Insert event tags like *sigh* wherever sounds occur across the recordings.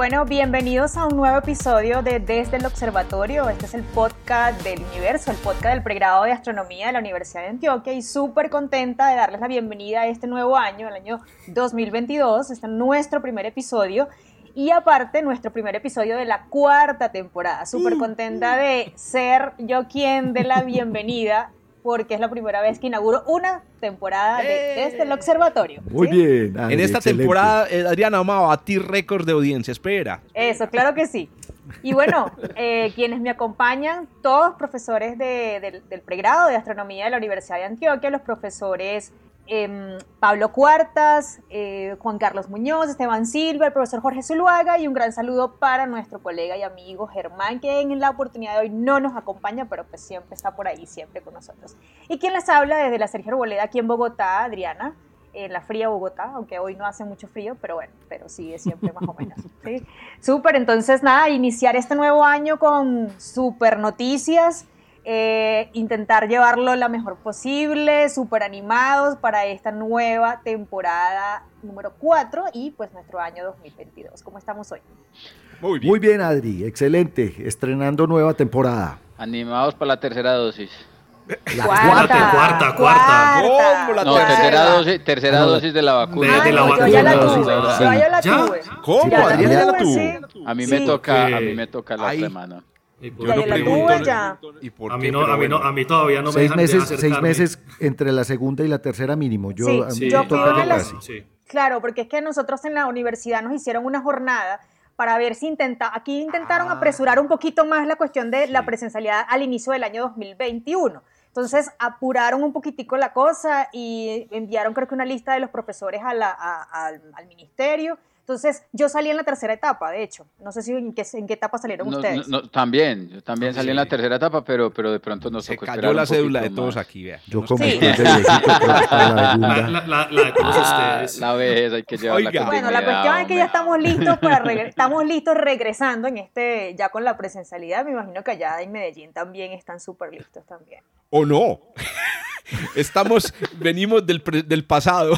Bueno, bienvenidos a un nuevo episodio de Desde el Observatorio. Este es el podcast del universo, el podcast del pregrado de astronomía de la Universidad de Antioquia y súper contenta de darles la bienvenida a este nuevo año, el año 2022. Este es nuestro primer episodio y aparte nuestro primer episodio de la cuarta temporada. Súper contenta de ser yo quien de la bienvenida porque es la primera vez que inauguro una temporada de, desde el observatorio. Muy bien. en esta temporada, eh, Adriana, vamos a batir récords de audiencia. Espera. Eso, claro que sí. Y bueno, *laughs* eh, quienes me acompañan, todos profesores del pregrado de astronomía de la Universidad de Antioquia, los profesores Em, Pablo Cuartas, eh, Juan Carlos Muñoz, Esteban Silva, el profesor Jorge Zuluaga y un gran saludo para nuestro colega y amigo Germán, que en la oportunidad de hoy no nos acompaña, pero pues siempre está por ahí, siempre con nosotros. Y quien les habla desde la Sergio Arboleda aquí en Bogotá, Adriana, en la fría Bogotá, aunque hoy no hace mucho frío, pero bueno, pero sigue siempre más o menos. *laughs* ¿sí? Súper, entonces nada, iniciar este nuevo año con súper noticias. Eh, intentar llevarlo la mejor posible, súper animados para esta nueva temporada número 4 y pues nuestro año 2022. ¿Cómo estamos hoy? Muy bien. Muy bien, Adri, excelente, estrenando nueva temporada. Animados para la tercera dosis. La cuarta, cuarta, cuarta. ¿Cómo la no, tercera, dosis, tercera dosis de la vacuna. De, la vacuna. Yo ya la tuve. Yo ya la tuve. ¿Cómo? Ya la tuve, A mí me toca, a mí me toca la semana. Y por, yo no pregunto, ¿Y por a, mí no, a, mí no, a mí todavía no seis me dejan meses, Seis meses entre la segunda y la tercera mínimo. Yo, sí, sí, yo sí. Claro, porque es que nosotros en la universidad nos hicieron una jornada para ver si intenta, aquí intentaron ah. apresurar un poquito más la cuestión de la presencialidad al inicio del año 2021. Entonces apuraron un poquitico la cosa y enviaron creo que una lista de los profesores a la, al, al ministerio entonces, yo salí en la tercera etapa, de hecho. No sé si en qué, en qué etapa salieron ustedes. también, yo también salí en la tercera etapa, pero, pero de pronto nos Se cayó la cédula de todos aquí, vea. Yo como sí. *laughs* la, la, la, la, de todos ustedes. La vez hay que llevarla Oiga. Bueno, la cuestión es que ya estamos listos para *laughs* estamos listos regresando en este, ya con la presencialidad. Me imagino que allá en Medellín también están súper listos también. ¿O no? *laughs* Estamos, venimos del, del pasado.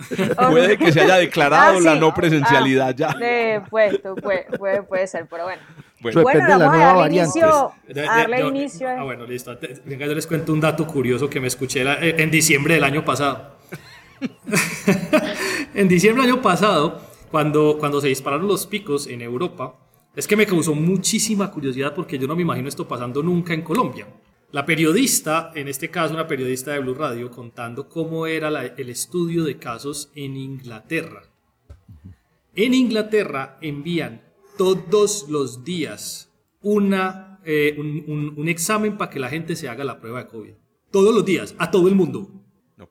*laughs* puede que se haya declarado ah, la no presencialidad ya. Pues, puede, puede, puede, ser, pero bueno. Bueno, bueno vamos a darle inicio, darle inicio Ah, bueno, listo. Venga, yo les cuento un dato curioso que me escuché eh, en diciembre del año pasado. *laughs* en diciembre del año pasado, cuando, cuando se dispararon los picos en Europa, es que me causó muchísima curiosidad porque yo no me imagino esto pasando nunca en Colombia. La periodista, en este caso una periodista de Blue Radio, contando cómo era el estudio de casos en Inglaterra. En Inglaterra envían todos los días una, eh, un, examen para que la gente se haga la prueba de COVID. Todos los días, a todo el mundo.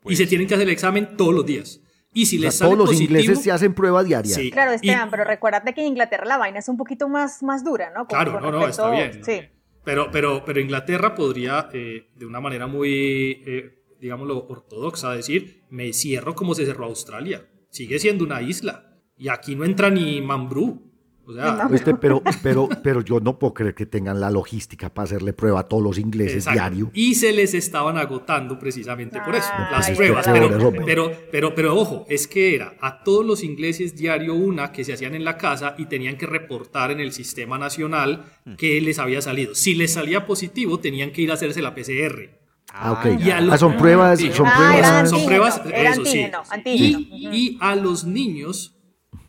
y se tienen que hacer el examen todos los días. Y si les sale todos los ingleses se hacen prueba diaria. Sí. Claro, Esteban, pero recuérdate que en Inglaterra la vaina es un poquito más, más dura, ¿no? claro, no, no, está bien. Sí. Pero, pero, pero Inglaterra podría, eh, de una manera muy, eh, digámoslo, ortodoxa, decir, me cierro como se cerró Australia. Sigue siendo una isla. Y aquí no entra ni Mambrú. O sea, este, pero, *laughs* pero, pero yo no puedo creer que tengan la logística para hacerle prueba a todos los ingleses diario. Y se les estaban agotando precisamente por eso, las pruebas. Pero, pero, pero, pero, ojo, es que era a todos los ingleses diario una que se hacían en la casa y tenían que reportar en el sistema nacional mm. que les había salido. Si les salía positivo, tenían que ir a hacerse la PCR. Ah, ok. ah, son pruebas, son pruebas. son pruebas, eso sí. Y, y a los niños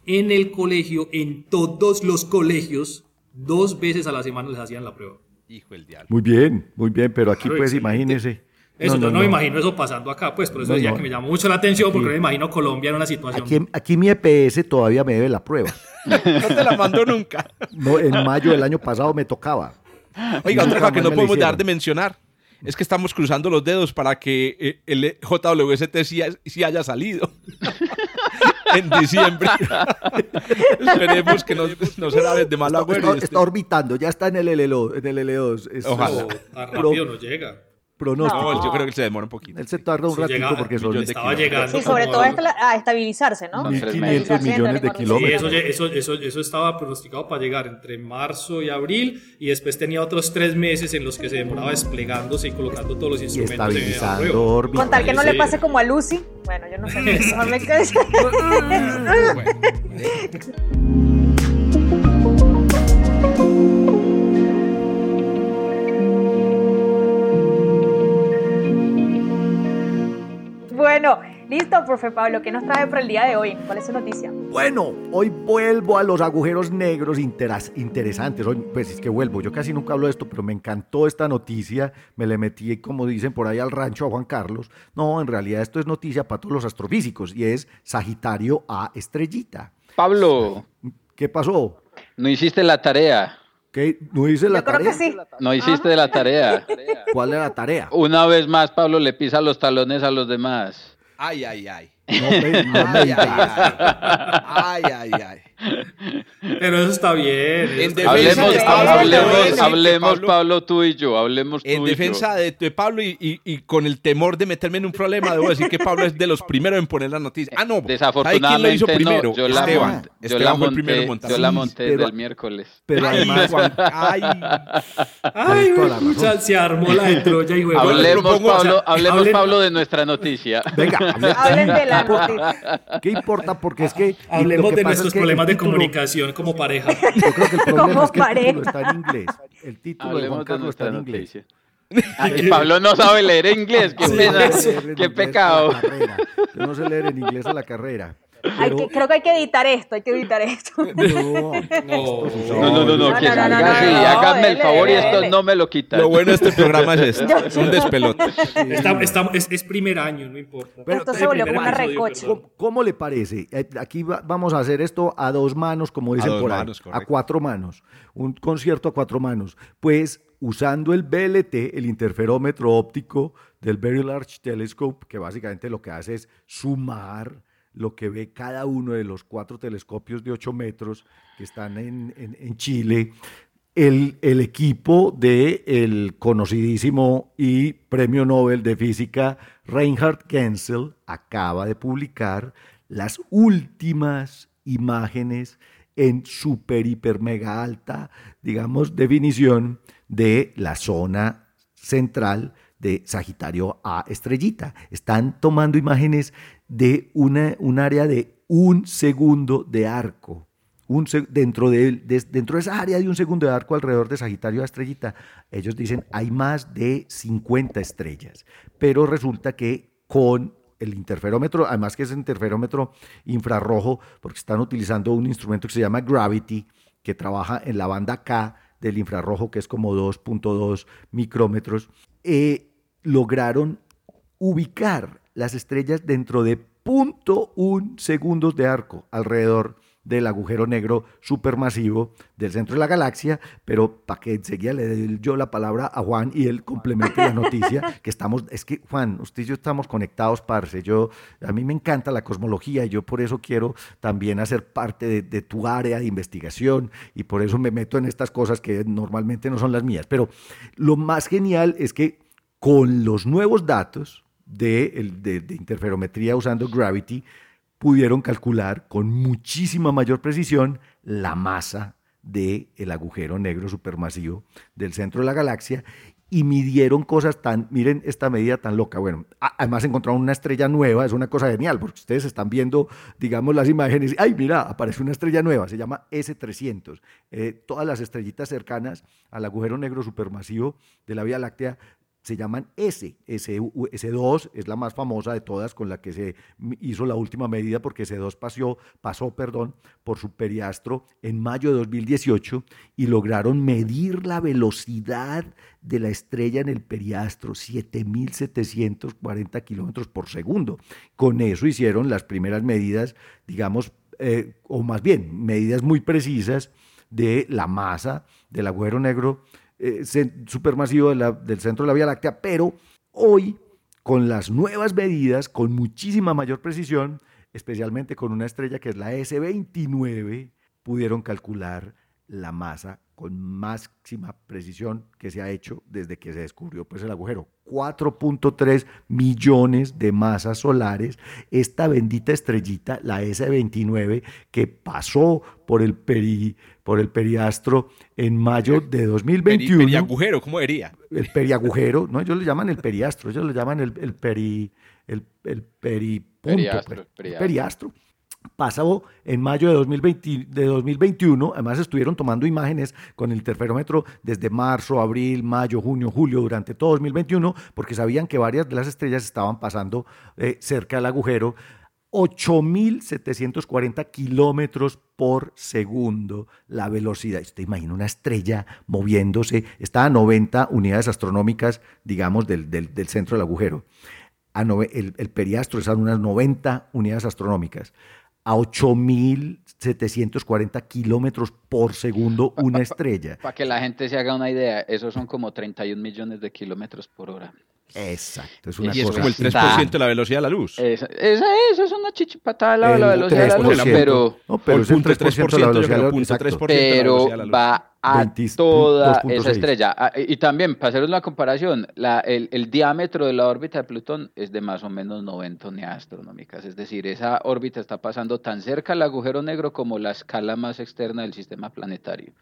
en el colegio, en todos los colegios, dos veces a la semana les hacían la prueba. Hijo del diablo. Muy bien, muy bien, pero aquí pues imagínese. Eso, no, yo no, me imagino eso pasando acá, pues por eso decía que me llamó mucho la atención, porque no me imagino Colombia en una situación. Aquí, aquí, mi EPS todavía me debe la prueba. *laughs* no te la mandó nunca. No, en mayo del año pasado me tocaba. Oiga, otra cosa que no podemos dejar de mencionar es que estamos cruzando los dedos para que eh, el JWST sí, sí haya salido. *laughs* en diciembre. *laughs* Esperemos que no, no será de mal agüero. Está, está, orbitando, ya está en el L2. En el L2. Es, Ojalá. No, tan rápido no llega. Pronóstico. No, yo creo que se demora un poquito. Él se tarda un Sí, ratito llega- porque son estaba llegando. Sí, sobre todo a- esta- a estabilizarse, ¿no? Son tres 1.500 meses. millones de Sí, kilómetros. eso, lle- eso, eso, eso estaba pronosticado para llegar entre marzo y abril y después tenía otros tres meses en los que se demoraba desplegándose y colocando todos los y instrumentos órbita. Con tal que no Sí. le pase como a Lucy. Bueno, yo no sé. *laughs* mejor me *laughs* Bueno, *laughs* listo, profe Pablo, ¿qué nos trae para el día de hoy? ¿Cuál es su noticia? Bueno, hoy vuelvo a los agujeros negros interas- interesantes. Hoy, pues es que vuelvo, yo casi nunca hablo de esto, pero me encantó esta noticia. Me le metí, como dicen por ahí, al rancho a Juan Carlos. No, en realidad esto es noticia para todos los astrofísicos y es Sagitario A estrellita. Pablo, ¿Qué pasó? no hiciste la tarea. ¿Qué? ¿No hice la Yo creo tarea? que sí. No hiciste *laughs* la tarea. ¿Cuál era la tarea? Una vez más, Pablo le pisa los talones a los demás. Ay, ay, ay. No *laughs* Ay, ay, ay. Ay, ay, ay. Pero eso está bien. Hablemos, de Pablo, hablemos, hablemos, Pablo- Pablo, tú y yo. Hablemos tú En y defensa de, de Pablo y, y- y con el temor de meterme en un problema, debo decir que Pablo es de los primeros en poner la noticia. Ah, no. ¿sabe quién lo hizo Desafortunadamente, primero? no. Yo la, Esteban. monté, yo Esteban la fue el primero en monté, montar. yo la Sí, monté pero- desde el miércoles. Pero Ay, además, Juan, ay. Ay, se armó la de Troya y. Hablemos, propongo, o sea, Pablo, hablemos hablen- Pablo, de nuestra noticia. venga, hable- *laughs* Hablen de la ¿qué importa? ¿Qué importa? Porque es que. Hablemos que de nuestros es que el problemas de título- comunicación como pareja. Yo creo que el problema Como es que el título pareja. está en inglés. El título de Hablemos Juan de Carlos está nuestra en inglés. noticia. Ay, Pablo no sabe leer inglés, qué no pena, sé leer en qué pecado. Yo no sé leer en inglés a la carrera. Hay que- creo que hay que editar esto, hay que editar esto. *laughs* no, No, No, no, no, háganme el favor y esto no me lo quitan. Lo bueno de este programa es *laughs* esto. Es un despelote. Está- está- es, es primer año, no importa. Pero- Esto Es se volvió como una perdón. ¿Cómo, cómo le parece? Eh, Aquí va- vamos a hacer esto a dos manos, como dicen por ahí. manos, a cuatro manos. Un concierto a cuatro manos. Pues usando el BLT, el interferómetro óptico del Very Large Telescope, que básicamente lo que hace es sumar lo que ve cada uno de los cuatro telescopios de 8 metros que están en, Chile. El, el equipo del el conocidísimo y premio Nobel de Física Reinhard Genzel acaba de publicar las últimas imágenes en super, hiper, mega alta, digamos, definición de la zona central de Sagitario A estrellita. Están tomando imágenes de una, un área de un segundo de arco. Un dentro, de, de- dentro de esa área de un segundo de arco alrededor de Sagitario A estrellita, ellos dicen hay más de 50 estrellas. Pero resulta que con el interferómetro, además que es interferómetro infrarrojo, porque están utilizando un instrumento que se llama Gravity, que trabaja en la banda K del infrarrojo, que es como 2.2 micrómetros, eh, lograron ubicar las estrellas dentro de 0.1 segundos de arco alrededor del agujero negro supermasivo del centro de la galaxia, pero para que enseguida le dé yo la palabra a Juan y él complemente la noticia, que estamos, es que Juan, usted y yo estamos conectados, parce, yo, a mí me encanta la cosmología y yo por eso quiero también hacer parte de, de tu área de investigación y por eso me meto en estas cosas que normalmente no son las mías, pero lo más genial es que con los nuevos datos de, el- interferometría usando Gravity, pudieron calcular con muchísima mayor precisión la masa del agujero negro supermasivo del centro de la galaxia y midieron cosas tan, miren esta medida tan loca. Bueno, además encontraron una estrella nueva, es una cosa genial, porque ustedes están viendo, digamos, las imágenes, ay, mira, aparece una estrella nueva, se llama S300. Eh, todas las estrellitas cercanas al agujero negro supermasivo de la Vía Láctea se llaman S. S, S2 es la más famosa de todas con la que se hizo la última medida porque S2 pasó, pasó perdón, por su periastro en mayo de 2018 y lograron medir la velocidad de la estrella en el periastro, 7.740 kilómetros por segundo. Con eso hicieron las primeras medidas, digamos, eh, o más bien, medidas muy precisas de la masa del agujero negro eh, supermasivo del centro de la Vía Láctea, pero hoy, con las nuevas medidas, con muchísima mayor precisión, especialmente con una estrella que es la S29, pudieron calcular la masa con máxima precisión que se ha hecho desde que se descubrió pues, el agujero. 4.3 millones de masas solares. Esta bendita estrellita, la S29, que pasó por el, peri, por el periastro en mayo de 2021. Peri, periagujero, ¿cómo diría? El periagujero, ¿no? Ellos le llaman el periastro, ellos le llaman el, el peri... El, el peripunto, Periastro, pues, periastro. periastro pasó en mayo de, 2020 de 2021. Además, estuvieron tomando imágenes con el interferómetro desde marzo, abril, mayo, junio, julio, durante todo 2021, porque sabían que varias de las estrellas estaban pasando eh, cerca del agujero. 8.740 kilómetros por segundo la velocidad. Usted imagina una estrella moviéndose, está a 90 unidades astronómicas, digamos, del, del, centro del agujero. El, el periastro es a unas 90 unidades astronómicas a 8.740 kilómetros por segundo una estrella. Para que la gente se haga una idea, esos son como 31 millones de kilómetros por hora. Exacto, es una y es cosa como el 3% de la velocidad de la luz. Esa, esa, esa es una chichipatada la, la El velocidad de la luz, 3%. pero, No, pero es el 3% de la velocidad de la luz. punto exacto. 3% de la pero velocidad de la luz. va a 20 toda 2.6. esa estrella. Ah, Y también, para hacer una comparación, la- el, el diámetro de la órbita de Plutón es de más o menos 90 unidades astronómicas. Es decir, esa órbita está pasando tan cerca al agujero negro como la escala más externa del sistema planetario,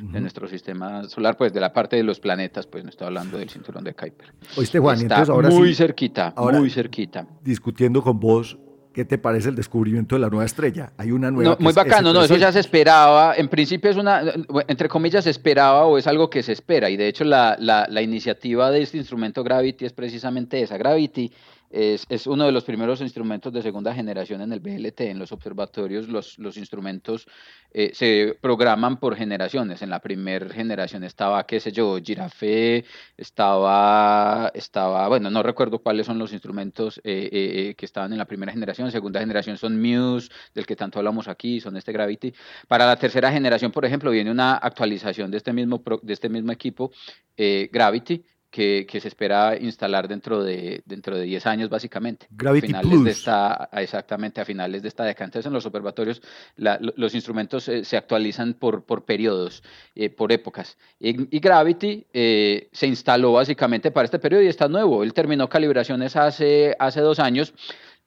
de nuestro sistema solar, pues de la parte de los planetas, pues no estoy hablando del cinturón de Kuiper. Oíste, Juan, está entonces ahora muy sí, cerquita, ahora- muy cerquita. discutiendo con vos, ¿qué te parece el descubrimiento de la nueva estrella? Hay una nueva. No, muy bacano, no, eso ya S300. se esperaba. En principio es una, entre comillas, se esperaba o es algo que se espera. Y de hecho, la, la, la iniciativa de este instrumento Gravity es precisamente esa. Gravity es, uno de los primeros instrumentos de segunda generación en el BLT. En los observatorios, los, instrumentos eh, se programan por generaciones. En la primera generación estaba, qué sé yo, Girafe, estaba, estaba, bueno, no recuerdo cuáles son los instrumentos eh, eh, que estaban en la primera generación. Segunda generación son Muse, del que tanto hablamos aquí, son este Gravity. Para la tercera generación, por ejemplo, viene una actualización de este mismo, de este mismo equipo, Gravity, que, que se espera instalar dentro de, dentro de 10 años, básicamente. Gravity a finales Plus. De esta, a- exactamente, a finales de esta década. Entonces, en los observatorios, la- lo- los instrumentos eh, se actualizan por, por periodos, eh, por épocas. Y, y Gravity eh, se instaló básicamente para este periodo y está nuevo. Él terminó calibraciones hace, hace dos años.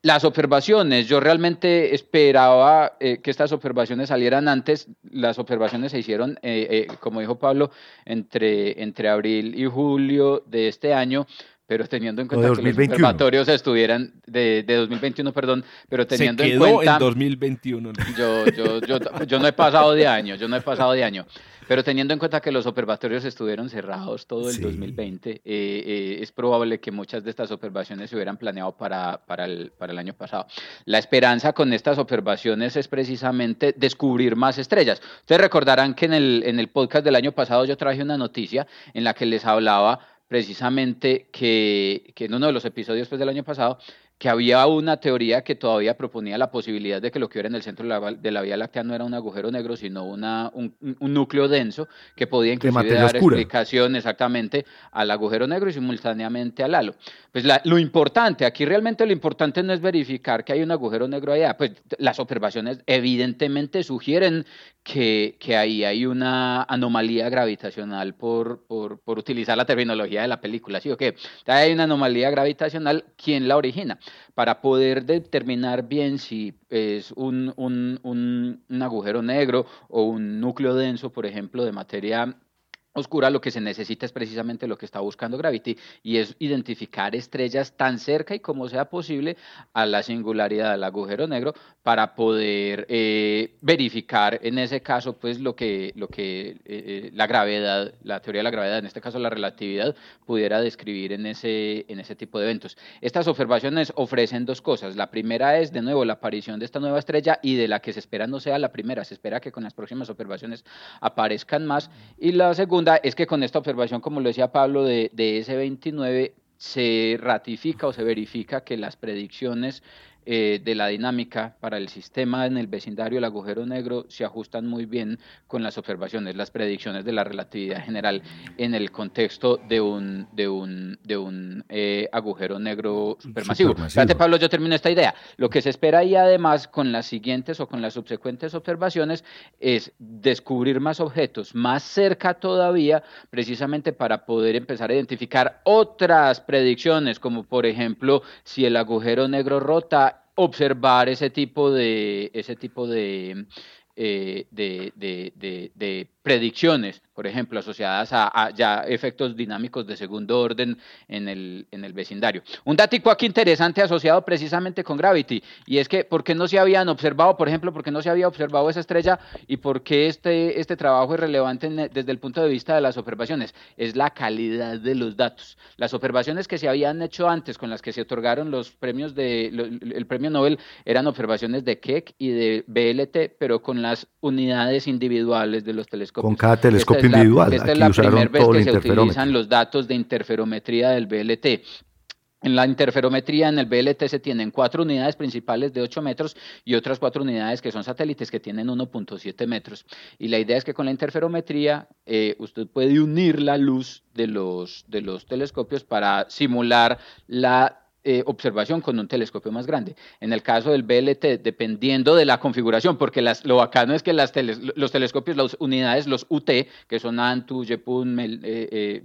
Las observaciones, yo realmente esperaba eh, que estas observaciones salieran antes. Las observaciones se hicieron, eh, eh, como dijo Pablo, entre, entre abril y julio de este año, pero teniendo en cuenta que los 2021. observatorios estuvieran de, de 2021, perdón, pero Se teniendo en quedó cuenta... en 2021. Yo, yo, yo, yo no he pasado de año, yo no he pasado de año. Pero teniendo en cuenta que los observatorios estuvieron cerrados todo el Sí. 2020, eh, eh, es probable que muchas de estas observaciones se hubieran planeado para, para, el, para el año pasado. La esperanza con estas observaciones es precisamente descubrir más estrellas. Ustedes recordarán que en el, en el podcast del año pasado yo traje una noticia en la que les hablaba precisamente que, que en uno de los episodios pues, del año pasado, que había una teoría que todavía proponía la posibilidad de que lo que hubiera en el centro de la, de la Vía Láctea no era un agujero negro, sino una, un, un núcleo denso que podía inclusive dar oscura. explicación exactamente al agujero negro y simultáneamente al halo. Pues la- lo importante, aquí realmente lo importante no es verificar que hay un agujero negro allá, pues las observaciones evidentemente sugieren que, que ahí hay una anomalía gravitacional por, por, por utilizar la terminología de la película, ¿sí o qué? Hay una anomalía gravitacional, ¿quién la origina? Para poder determinar bien si es un, un, un, un agujero negro o un núcleo denso, por ejemplo, de materia oscura, lo que se necesita es precisamente lo que está buscando Gravity y es identificar estrellas tan cerca y como sea posible a la singularidad del agujero negro para poder eh, verificar en ese caso pues lo que, lo que eh, eh, la gravedad, la teoría de la gravedad, en este caso la relatividad, pudiera describir en ese, en ese tipo de eventos. Estas observaciones ofrecen dos cosas. La primera es, de nuevo, la aparición de esta nueva estrella y de la que se espera no sea la primera, se espera que con las próximas observaciones aparezcan más. Y la segunda es que con esta observación, como lo decía Pablo, de, de S29 se ratifica o se verifica que las predicciones eh, de la dinámica para el sistema en el vecindario del agujero negro se ajustan muy bien con las observaciones, las predicciones de la relatividad general en el contexto de un, de un, de un eh, agujero negro supermasivo. Fíjate, Pablo, yo termino esta idea. Lo que se espera ahí además con las siguientes o con las subsecuentes observaciones es descubrir más objetos más cerca todavía, precisamente para poder empezar a identificar otras predicciones, como por ejemplo si el agujero negro rota observar ese tipo de, ese tipo de, eh, de, de, de, predicciones, por ejemplo, asociadas a, ya efectos dinámicos de segundo orden en el, en el vecindario. Un dato aquí interesante asociado precisamente con Gravity, y es que por qué no se habían observado, por ejemplo, por qué no se había observado esa estrella y por qué este, este trabajo es relevante desde el punto de vista de las observaciones, es la calidad de los datos. Las observaciones que se habían hecho antes, con las que se otorgaron los premios de, el premio Nobel, eran observaciones de Keck y de BLT, pero con las unidades individuales de los telescopios con cada telescopio individual. esta es la primera vez que se utilizan los datos de interferometría del BLT. En la interferometría, en el BLT, se tienen cuatro unidades principales de 8 metros y otras cuatro unidades que son satélites que tienen 1.7 metros. Y la idea es que con la interferometría eh, usted puede unir la luz de los, de los telescopios para simular la eh, observación con un telescopio más grande. En el caso del BLT, dependiendo de la configuración, porque las, lo bacano es que las los telescopios, las unidades, los UT, que son ANTU, JEPUN, eh, eh,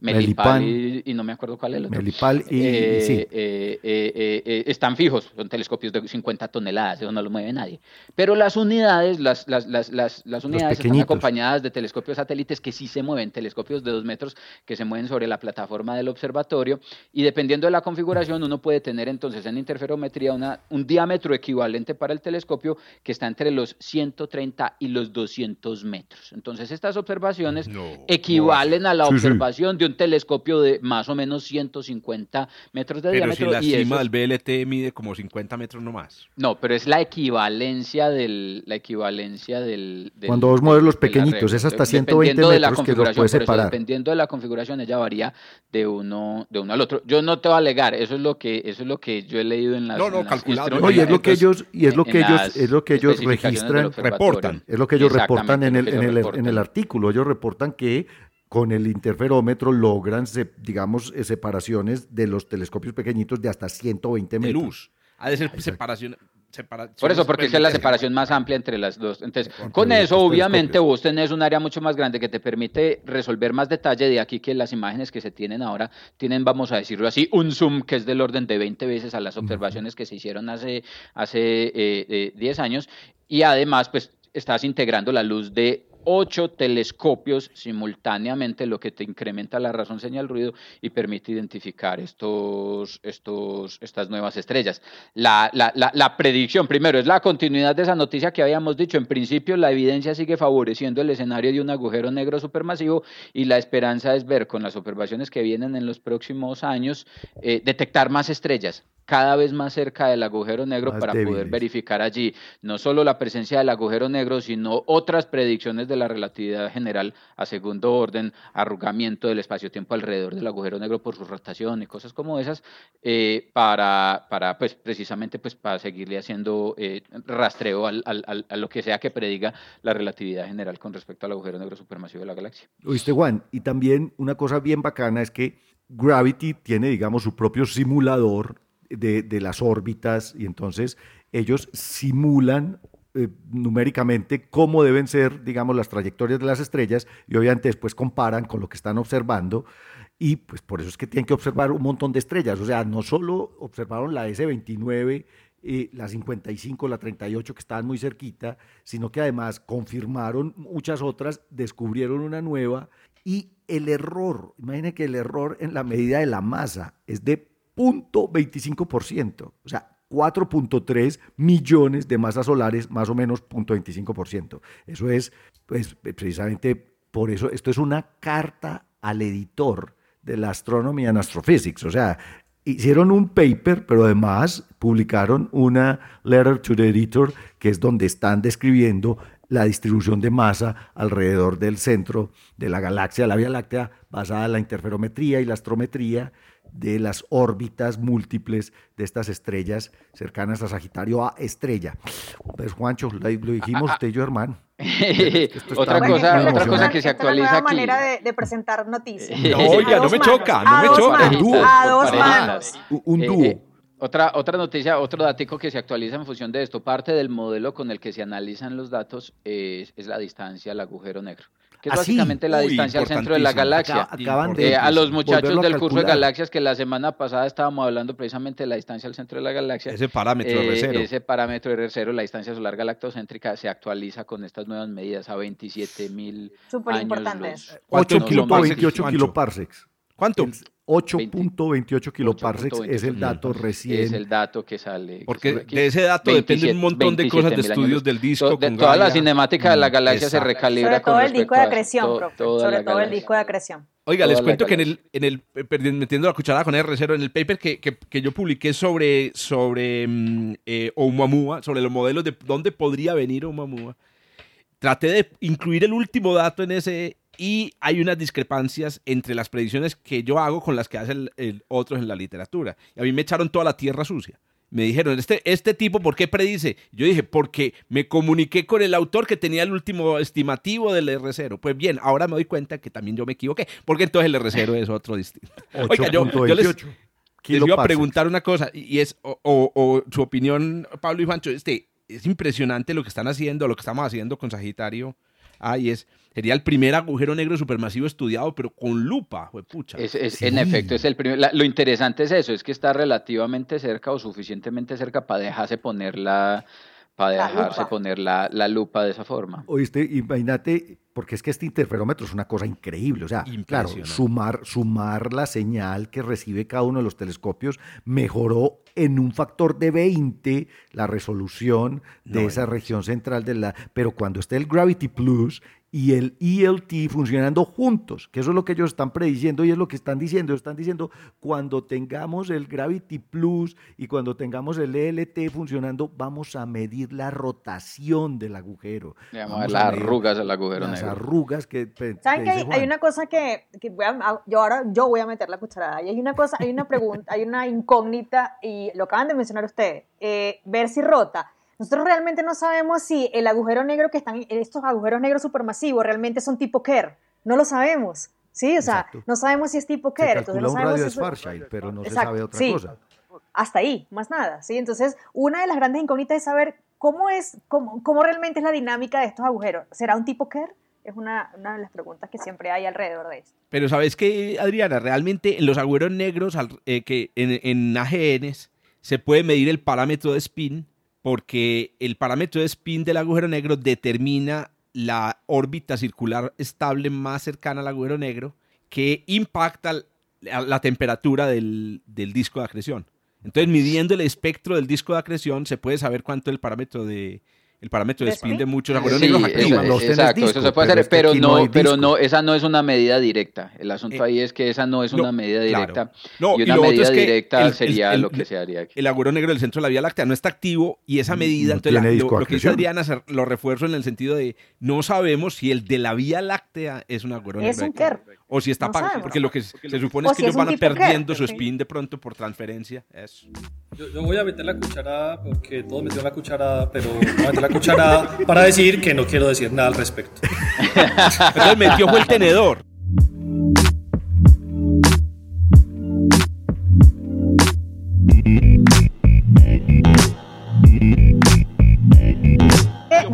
Melipal, y, no me acuerdo cuál es el otro. Melipal y, sí. están fijos, son telescopios de 50 toneladas, eso no lo mueve nadie. Pero las unidades, las, las, las, las, unidades están acompañadas de telescopios satélites que sí se mueven, telescopios de dos metros que se mueven sobre la plataforma del observatorio y dependiendo de la configuración uno puede tener entonces en interferometría una, un diámetro equivalente para el telescopio que está entre los 130 y los 200 metros. Entonces estas observaciones equivalen a la observación de un telescopio de más o menos 150 metros de pero diámetro. Si la cima del BLT mide como 50 metros nomás. No, pero es la equivalencia del. La equivalencia del, Cuando vos mueves los pequeñitos, es hasta 120 metros que los puedes separar. dependiendo de la configuración, ella varía de uno, de uno al otro. Yo no te voy a alegar, eso es lo que, eso es lo que yo he leído en las. No, no, calculado. Oye, es lo que ellos, y es lo que ellos, es lo que ellos registran, reportan. Es lo que ellos reportan en el, en el, en el artículo. Ellos reportan que con el interferómetro logran, digamos, eh, separaciones de los telescopios pequeñitos de hasta 120 metros. De luz. Ha de ser separación. Por eso, porque es la separación más amplia entre las dos. Entonces, con eso, obviamente, vos tenés un área mucho más grande que te permite resolver más detalle. De aquí que las imágenes que se tienen ahora tienen, vamos a decirlo así, un zoom que es del orden de 20 veces a las observaciones que se hicieron hace, hace eh, 10 eh, años. Y además, pues, estás integrando la luz de ocho telescopios simultáneamente, lo que te incrementa la razón señal ruido y permite identificar estos, estos, estas nuevas estrellas. La, la, la, predicción, primero, es la continuidad de esa noticia que habíamos dicho. En principio, la evidencia sigue favoreciendo el escenario de un agujero negro supermasivo y la esperanza es ver con las observaciones que vienen en los próximos años, eh, detectar más estrellas cada vez más cerca del agujero negro para poder verificar allí no solo la presencia del agujero negro, sino otras predicciones de la relatividad general a segundo orden, arrugamiento del espacio-tiempo alrededor del agujero negro por su rotación y cosas como esas, eh, para, para, pues, precisamente pues, para seguirle haciendo eh, rastreo al, al, a lo que sea que prediga la relatividad general con respecto al agujero negro supermasivo de la galaxia. Oíste, Juan, y también una cosa bien bacana es que Gravity tiene, digamos, su propio simulador de, las órbitas y entonces ellos simulan eh, numéricamente cómo deben ser, digamos, las trayectorias de las estrellas y obviamente después comparan con lo que están observando y pues por eso es que tienen que observar un montón de estrellas, o sea, no solo observaron la S29, eh, la 55, la 38 que estaban muy cerquita, sino que además confirmaron muchas otras, descubrieron una nueva y el error, imaginen que el error en la medida de la masa es de 0.25%, o sea, 4.3 millones de masas solares, más o menos 0.25%. Eso es, pues, precisamente por eso, esto es una carta al editor de la Astronomy and Astrophysics, o sea, hicieron un paper, pero además publicaron una letter to the editor, que es donde están describiendo la distribución de masa alrededor del centro de la galaxia, la Vía Láctea, basada en la interferometría y la astrometría de las órbitas múltiples de estas estrellas cercanas a Sagitario A estrella. Pues Juancho, lo dijimos Ah, usted y yo, hermano. *laughs* otra cosa, esta otra cosa que esta se es la actualiza nueva aquí. manera de, de presentar noticias. *laughs* No, oiga, no me manos, choca, no a me choca. manos, Dúo. A dos manos. Un Eh, dúo. eh, otra, otra noticia, otro datico que se actualiza en función de esto, parte del modelo con el que se analizan los datos es, es la distancia al agujero negro, que es Ah, sí. básicamente la Uy, distancia al centro de la galaxia. Acaban de Eh, a los muchachos del curso de galaxias que la semana pasada estábamos hablando precisamente de la distancia al centro de la galaxia. Ese parámetro Eh, R0. ese parámetro R0, la distancia solar galactocéntrica, se actualiza con estas nuevas medidas a 27 mil Súper años importante luz. eso. ¿Cuánto no son más 8.28 Juancho? kiloparsecs. ¿Cuánto? El 8.28 kiloparsecs 8.28 es el dato recién. Es el dato que sale. que Porque de ese dato depende 27 un montón de cosas de 27.000 estudios años. del disco. To- de con toda la cinemática de la galaxia se recalibra Sobre todo con el disco de acreción, to- profe. Sobre todo el disco de acreción. Oiga, toda les cuento que en el, en el eh, metiendo la cucharada con R0, en el paper que, que, que yo publiqué sobre, sobre mm, eh, Oumuamua, sobre los modelos de dónde podría venir Oumuamua, traté de incluir el último dato en ese y hay unas discrepancias entre las predicciones que yo hago con las que hacen otros en la literatura. Y a mí me echaron toda la tierra sucia. Me dijeron, este, este tipo, ¿por qué predice? Yo dije, porque me comuniqué con el autor que tenía el último estimativo del R0. Pues bien, ahora me doy cuenta que también yo me equivoqué, porque entonces el R0 es otro distinto. *laughs* Oiga, yo, yo les, 8.28 les iba a preguntar una cosa, y es, o, o- o su opinión, Pablo y Juancho, este, es impresionante lo que están haciendo, lo que estamos haciendo con Sagitario. Ah, y es, sería el primer agujero negro supermasivo estudiado, pero con lupa, pucha. Es, es- Sí. En efecto, es el primer. la- lo interesante es eso, es que está relativamente cerca o suficientemente cerca para dejarse poner la, para La dejarse lupa. poner la, la lupa de esa forma. Oíste, imagínate, porque es que este interferómetro es una cosa increíble. O sea, claro, sumar, sumar la señal que recibe cada uno de los telescopios mejoró en un factor de 20 la resolución de No, esa región central de la. Pero cuando esté el Gravity Plus y el ELT funcionando juntos, que eso es lo que ellos están prediciendo y es lo que están diciendo. Están diciendo cuando tengamos el Gravity Plus y cuando tengamos el ELT funcionando, vamos a medir la rotación del agujero. Le Vamos a Vamos ver las arrugas al agujero las negro. arrugas que, ¿Saben que hay, Juan. hay una cosa que, que voy a- yo ahora yo voy a meter la cucharada y hay una cosa, hay una pregunta, hay una incógnita y lo acaban de mencionar ustedes, eh, ver si rota. Nosotros realmente no sabemos si el agujero negro que están, estos agujeros negros supermasivos realmente son tipo Kerr. No lo sabemos. Sí, o sea, no sabemos si es tipo Se Kerr. Entonces calcula no un sabemos radio de si eso- Schwarzschild, pero no se sabe otra sí. cosa. hasta ahí, más nada, ¿sí? Entonces, una de las grandes incógnitas es saber cómo es, cómo, cómo realmente es la dinámica de estos agujeros. ¿Será un tipo Kerr? Es una, una de las preguntas que siempre hay alrededor de esto. Pero sabes que, Adriana, realmente en los agujeros negros, al- eh, que en, en AGNs, se puede medir el parámetro de spin, porque el parámetro de spin del agujero negro determina la órbita circular estable más cercana al agujero negro, que impacta la, temperatura del, del disco de acreción. Entonces, midiendo el espectro del disco de acreción, se puede saber cuánto el parámetro de, el parámetro de ¿De spin spin? de muchos agujeros Sí, negros activa. es exacto, disco, eso se puede pero hacer, es que pero no pero no, esa no es una medida directa. El asunto Eh, ahí es que esa no es no, una medida claro. directa. No, y una lo otro medida es que directa el- sería el- lo que se haría aquí. el agujero negro del centro de la Vía Láctea no está activo y esa medida, No entonces la- tiene lo, lo que dice. Adriana lo refuerzo en el sentido de no sabemos si el de la Vía Láctea es un agujero Es negro. un Kerr. Kerr. O si está No sabemos. porque lo que se se supone es que si ellos es van perdiendo su spin de pronto por transferencia. Eso. Yo, yo voy a meter la cucharada porque todos metieron la cucharada, pero voy a meter la cucharada para decir que no quiero decir nada al respecto. Entonces metió fue el tenedor.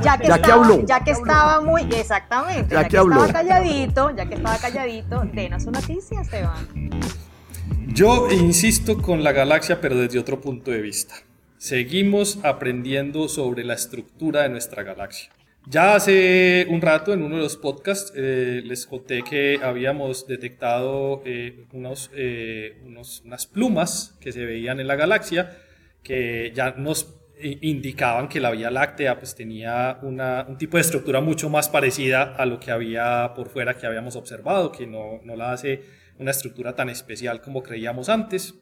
Ya, que Ya que estaba, habló. ya que estaba muy, exactamente, Ya ya, que que, estaba calladito, ya que estaba calladito, denos su noticia, Esteban. Yo insisto con la galaxia, pero desde otro punto de vista. Seguimos aprendiendo sobre la estructura de nuestra galaxia. Ya hace un rato en uno de los podcasts eh, les conté que habíamos detectado eh, unos, eh, unos- unas plumas que se veían en la galaxia que ya nos indicaban que la Vía Láctea pues, tenía una- un tipo de estructura mucho más parecida a lo que había por fuera que habíamos observado, que no, no la hace una estructura tan especial como creíamos antes.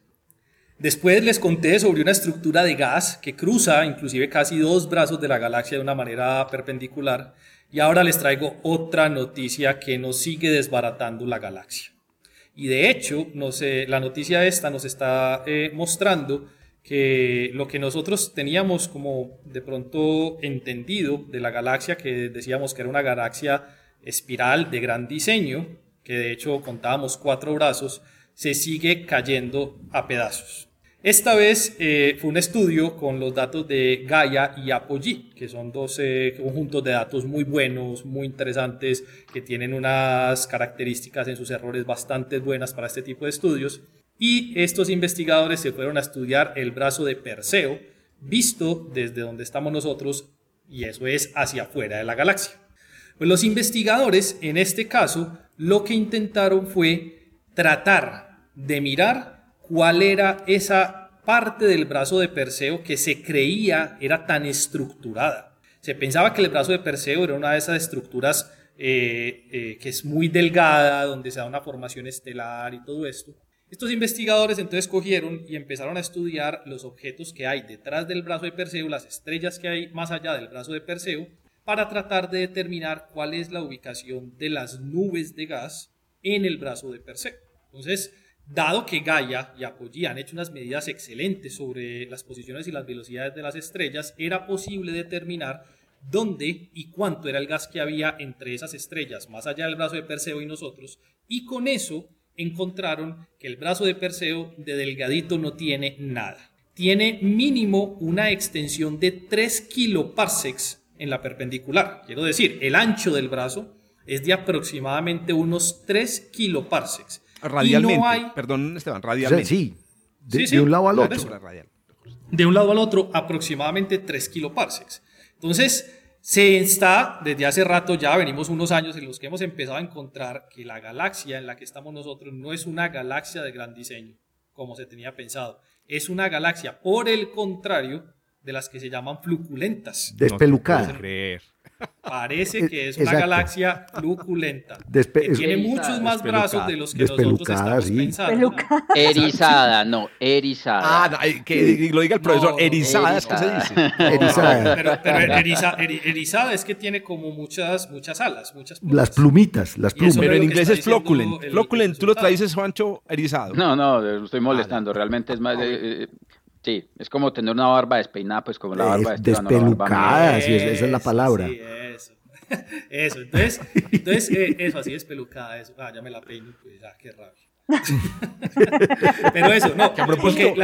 Después les conté sobre una estructura de gas que cruza inclusive casi dos brazos de la galaxia de una manera perpendicular. Y ahora les traigo otra noticia que nos sigue desbaratando la galaxia. Y de hecho, la noticia esta nos está eh, mostrando que lo que nosotros teníamos como de pronto entendido de la galaxia, que decíamos que era una galaxia espiral de gran diseño, que de hecho contábamos cuatro brazos, se sigue cayendo a pedazos. Esta vez eh, fue un estudio con los datos de Gaia y Apogee, que son dos eh, conjuntos de datos muy buenos, muy interesantes, que tienen unas características en sus errores bastante buenas para este tipo de estudios. Y estos investigadores se fueron a estudiar el brazo de Perseo, visto desde donde estamos nosotros, y eso es hacia afuera de la galaxia. Pues los investigadores, en este caso, lo que intentaron fue tratar de mirar cuál era esa parte del brazo de Perseo que se creía era tan estructurada. Se pensaba que el brazo de Perseo era una de esas estructuras eh, eh, que es muy delgada, donde se da una formación estelar y todo esto. Estos investigadores entonces cogieron y empezaron a estudiar los objetos que hay detrás del brazo de Perseo, las estrellas que hay más allá del brazo de Perseo, para tratar de determinar cuál es la ubicación de las nubes de gas en el brazo de Perseo. Entonces, dado que Gaia y Apogee han hecho unas medidas excelentes sobre las posiciones y las velocidades de las estrellas, era posible determinar dónde y cuánto era el gas que había entre esas estrellas, más allá del brazo de Perseo y nosotros, y con eso encontraron que el brazo de Perseo de delgadito no tiene nada. Tiene mínimo una extensión de 3 kiloparsecs en la perpendicular. Quiero decir, el ancho del brazo es de aproximadamente unos 3 kiloparsecs. Radialmente. Perdón, Esteban, radialmente. sí, de, un lado al otro. De un lado al otro, aproximadamente 3 kiloparsecs. Entonces, se está, desde hace rato ya, venimos unos años en los que hemos empezado a encontrar que la galaxia en la que estamos nosotros no es una galaxia de gran diseño, como se tenía pensado. Es una galaxia, por el contrario, de las que se llaman fluculentas. Despelucada. No creer. Parece que es una galaxia fluculenta. que tiene muchos más brazos de los que nosotros estamos pensando. *laughs* Erizada, no, erizada. Ah, que lo diga el profesor, erizada, es que se dice. Erizada. Pero, pero erizada es que tiene como muchas, muchas alas, muchas plumas. Las plumitas, las plumas. Pero en inglés es floculent. Floculent, tú lo traduces, Juancho, erizado. No, no, lo estoy molestando. Realmente es más... de... Sí, es como tener una barba despeinada, pues como la barba de Despelucada, sí, esa es la palabra. Sí, eso. *laughs* eso, entonces, entonces eh, eso, así despelucada, eso. Ah, ya me la peino, pues, ah, qué rabia. *laughs* Pero eso, no. Que a propósito,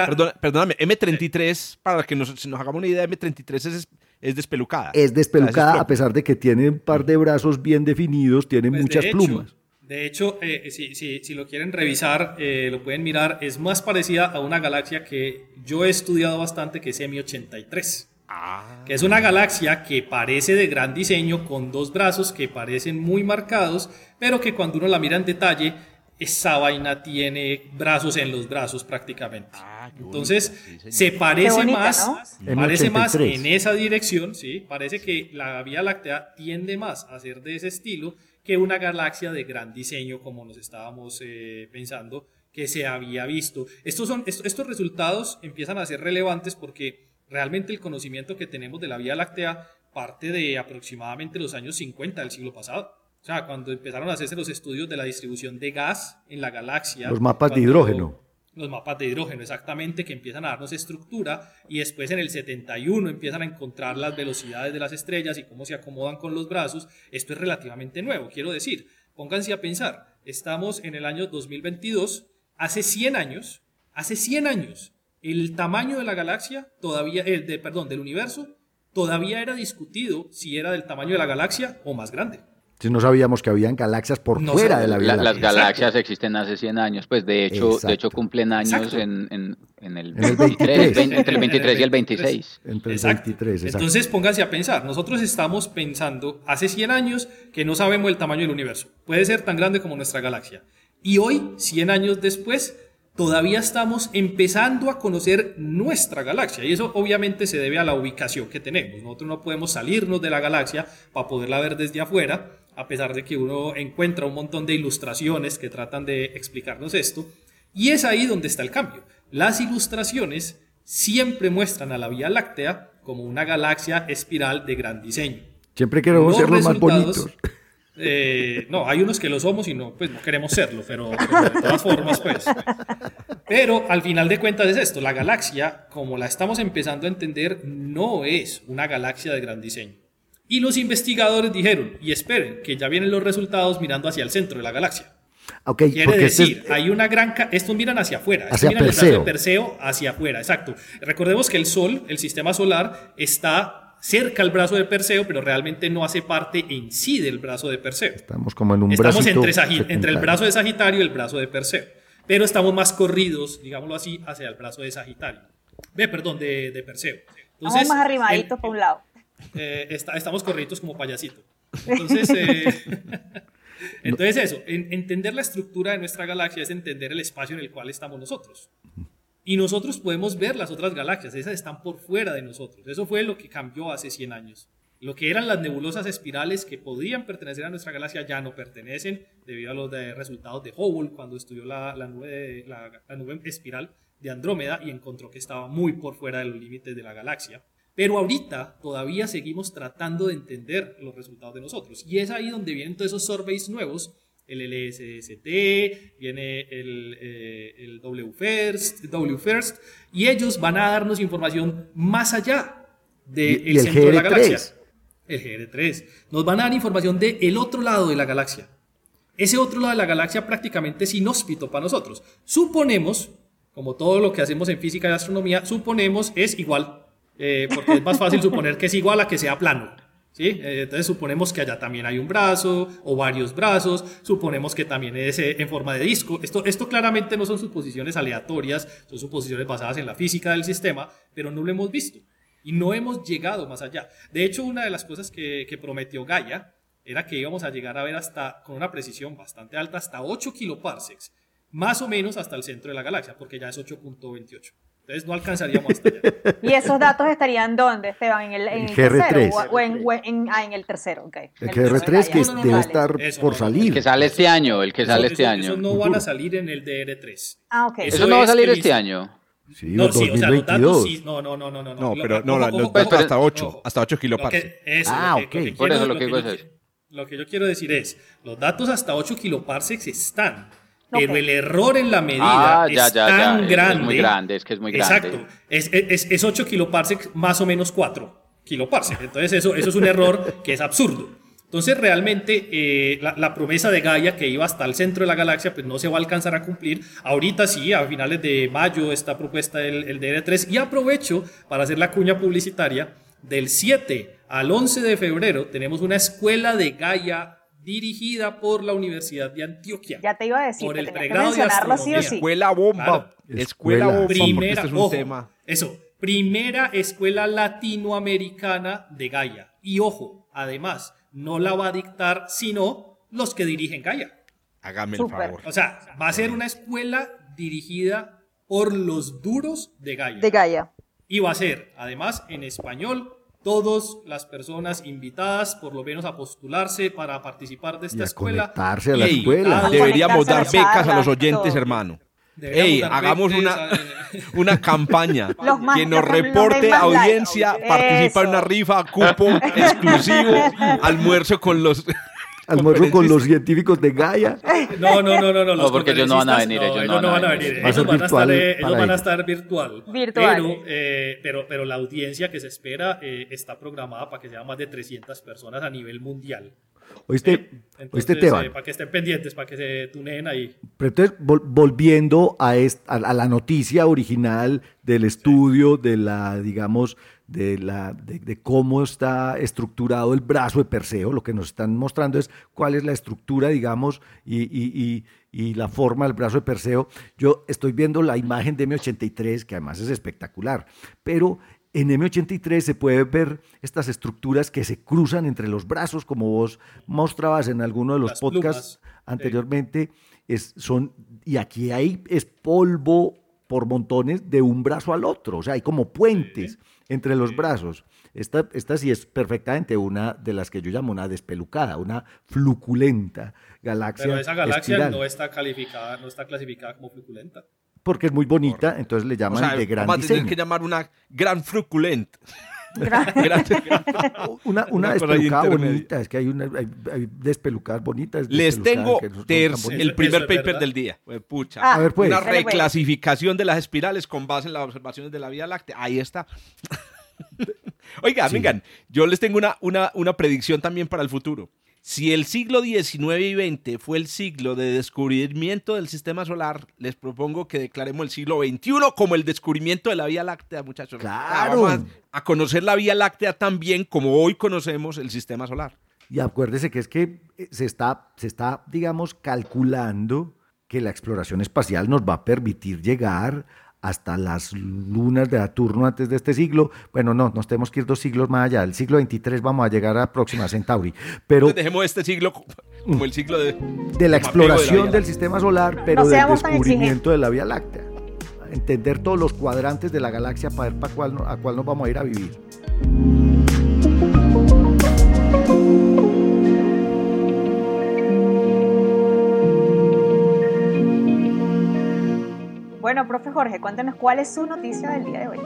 perdóname, M33, para que nos, nos, hagamos una idea, M33 es, es despelucada. Es despelucada, a pesar de que tiene un par de brazos bien definidos, tiene pues muchas plumas. De hecho, eh, si, si, si, lo quieren revisar, eh, lo pueden mirar, es más parecida a una galaxia que yo he estudiado bastante, que es M83. Ah. Que es una galaxia que parece de gran diseño, con dos brazos que parecen muy marcados, pero que cuando uno la mira en detalle, esa vaina tiene brazos en los brazos prácticamente. Ah, Entonces, se parece más, parece más en esa dirección, ¿sí? Parece que la Vía Láctea tiende más a ser de ese estilo, que una galaxia de gran diseño como nos estábamos eh, pensando que se había visto. Estos, son, estos resultados empiezan a ser relevantes porque realmente el conocimiento que tenemos de la Vía Láctea parte de aproximadamente los años 50 del siglo pasado. O sea, cuando empezaron a hacerse los estudios de la distribución de gas en la galaxia. Los mapas de hidrógeno los mapas de hidrógeno exactamente que empiezan a darnos estructura y después en el 71 empiezan a encontrar las velocidades de las estrellas y cómo se acomodan con los brazos. Esto es relativamente nuevo, quiero decir. Pónganse a pensar, estamos en el año 2022, hace 100 años, hace 100 años, el tamaño de la galaxia todavía, el de, perdón, del universo, todavía era discutido si era del tamaño de la galaxia o más grande no sabíamos que habían galaxias por fuera de la Vía Láctea. Las galaxias existen hace 100 años, pues de hecho, de hecho cumplen años en, en, en, el, 23, entre el 23 y el 26. Entre el 23, Entonces pónganse a pensar, nosotros estamos pensando hace 100 años que no sabemos el tamaño del universo. Puede ser tan grande como nuestra galaxia. Y hoy, 100 años después, todavía estamos empezando a conocer nuestra galaxia. Y eso obviamente se debe a la ubicación que tenemos. Nosotros no podemos salirnos de la galaxia para poderla ver desde afuera a pesar de que uno encuentra un montón de ilustraciones que tratan de explicarnos esto. Y es ahí donde está el cambio. las ilustraciones siempre muestran a la Vía Láctea como una galaxia espiral de gran diseño. Siempre queremos ser los más bonitos. Eh, no, hay unos que lo somos y no, pues no queremos serlo, pero, pero, de todas formas, pues. Pero al final de cuentas es esto, la galaxia, como la estamos empezando a entender, no es una galaxia de gran diseño. Y los investigadores dijeron, y esperen, que ya vienen los resultados mirando hacia el centro de la galaxia. Okay, Quiere decir, este es, hay una gran... Estos miran hacia afuera, hacia miran Perseo. el de Perseo hacia afuera, exacto. Recordemos que el Sol, el sistema solar, está cerca al brazo de Perseo, pero realmente no hace parte en sí del brazo de Perseo. Estamos como en un Estamos bracito entre, entre el brazo de Sagitario y el brazo de Perseo. Pero estamos más corridos, digámoslo así, hacia el brazo de Sagitario. Ve, perdón, de, de Perseo. Vamos más arrimaditos el- para un lado. eh, está- estamos corriditos como payasito. Entonces, eh, *laughs* entonces eso, en- entender la estructura de nuestra galaxia es entender el espacio en el cual estamos nosotros. Y nosotros podemos ver las otras galaxias, esas están por fuera de nosotros. Eso fue lo que cambió hace 100 años. Lo que eran las nebulosas espirales que podían pertenecer a nuestra galaxia ya no pertenecen debido a los resultados de Hubble cuando estudió la, nube, la nube espiral de Andrómeda y encontró que estaba muy por fuera de los límites de la galaxia. Pero ahorita todavía seguimos tratando de entender los resultados de nosotros. Y es ahí donde vienen todos esos surveys nuevos. El LSST, viene el, eh, el WFIRST, WFIRST, y ellos van a darnos información más allá del centro de la GR3. galaxia. El GR3. Nos van a dar información del otro lado de la galaxia. Ese otro lado de la galaxia prácticamente es inhóspito para nosotros. Suponemos, como todo lo que hacemos en física y astronomía, suponemos es igual, eh, porque es más fácil suponer que es igual a que sea plano. Eh, entonces suponemos que allá también hay un brazo o varios brazos, suponemos que también es eh, en forma de disco. Esto, esto claramente no son suposiciones aleatorias, son suposiciones basadas en la física del sistema, pero no lo hemos visto y no hemos llegado más allá. De hecho, una de las cosas que, que prometió Gaia era que íbamos a llegar a ver hasta, con una precisión bastante alta, hasta 8 kiloparsecs, más o menos hasta el centro de la galaxia, porque ya es 8.28. Entonces no alcanzaríamos hasta allá. *laughs* ¿Y esos datos estarían dónde, Esteban? ¿En el, en En el GR3. tercero? ¿O, o en, o en- ah, en el tercero, ok. El tercero, GR3 que no, no, debe Vale. estar Eso, por salir. El que sale este año, el que sale Eso- este eso- año. Eso no van a salir en el DR3. Ah, ok. Eso Eso no va a salir el- este año. Sí, No, o sí, o sea, los 2022. datos sí. No, no, no, no, no. No, pero no, los datos hasta 8, Ojo. hasta 8 Lo kiloparsecs. Ah, ok. Por eso lo que digo es eso. Lo que yo quiero decir es, los datos hasta 8 kiloparsecs están, Pero el error en la medida Ah, ya, es ya, ya. tan es- grande. Es muy grande, es que es muy grande. Exacto. Es, es, es 8 kiloparsecs más o menos 4 kiloparsecs. Entonces eso, eso es un error que es absurdo. Entonces realmente eh, la, la promesa de Gaia que iba hasta el centro de la galaxia pues no se va a alcanzar a cumplir. Ahorita sí, a finales de mayo está propuesta el, el DR3 y aprovecho para hacer la cuña publicitaria. Del 7 al 11 de febrero tenemos una escuela de Gaia dirigida por la Universidad de Antioquia. Ya te iba a decir Por el pregrado de mencionarlo sí o astronomía. sí. Escuela bomba. Claro. Escuela Escuela. bomba, primera, este es un ojo, tema. eso, primera escuela latinoamericana de Gaia. Y ojo, además, no la va a dictar sino los que dirigen Gaia. Hágame el favor. O sea, va a ser una escuela dirigida por los duros de Gaia. De Gaia. Y va a ser, además, en español, todas las personas invitadas, por lo menos a postularse para participar de esta Y a escuela. conectarse a la Ey, escuela. Deberíamos dar becas a los oyentes, hermano. Ey, hagamos una, *laughs* una campaña *laughs* que nos reporte audiencia, participa en una rifa, cupo *laughs* exclusivo, almuerzo con los Almuerzo con los científicos de Gaia. No, no, no, no, no. los No, porque ellos no van a venir, ellos no van a venir. Va a Ellos ser van a estar, virtual eh, ellos van a estar virtual. Virtual. Pero, eh, pero, pero la audiencia que se espera eh, está programada para que sea más de 300 personas a nivel mundial. ¿Oíste, Entonces, oíste Teban? eh, para que estén pendientes, para que se tuneen ahí. Pero entonces, vol- volviendo a, a, la noticia original del estudio, de la, digamos, de, la, de, de cómo está estructurado el brazo de Perseo, lo que nos están mostrando es cuál es la estructura, digamos, y, y- y- y la forma del brazo de Perseo. Yo estoy viendo la imagen de M83, que además es espectacular, pero en M83 se puede ver estas estructuras que se cruzan entre los brazos, como vos mostrabas en alguno de los Las podcasts plumas. anteriormente, es, son, y aquí hay es polvo por montones de un brazo al otro, o sea, hay como puentes entre los brazos. Esta, esta sí es perfectamente una de las que yo llamo una despelucada, una fluculenta galaxia. Pero esa galaxia espiral. no está calificada, no está clasificada como fluculenta. Porque es muy bonita, entonces le O llaman sea, de gran diseño. que llamar una gran fruculent. Gra- *laughs* Gran- *laughs* *laughs* Una, una Una despelucada bonita, es que hay, una, hay, hay despelucadas bonitas. Les tengo no el primer paper verdad. del día. Eh, Pucha. Ah, A ver, pues. una pues. reclasificación de las espirales con base en las observaciones de la Vía Láctea. Ahí está. Oiga, vengan, yo les tengo una, una, una predicción también para el futuro. Si el siglo XIX y XX fue el siglo de descubrimiento del sistema solar, les propongo que declaremos el siglo XXI como el descubrimiento de la Vía Láctea, muchachos. ¡Claro! Vamos a, a conocer la Vía Láctea tan bien como hoy conocemos el sistema solar. Y acuérdese que es que eh, se está, se está, digamos, calculando que la exploración espacial nos va a permitir llegar hasta las lunas de Saturno antes de este siglo. Bueno, no, nos tenemos que ir dos siglos más allá. El siglo 23 vamos a llegar a Próxima Centauri. Pero Entonces *laughs* dejemos este siglo co- como el siglo de... de la apego de la exploración del sistema solar, pero No del descubrimiento de la Vía Láctea. Entender todos los cuadrantes de la galaxia para ver para cuál, a cuál nos vamos a ir a vivir. Bueno, profe Jorge, cuéntenos cuál es su noticia del día de hoy.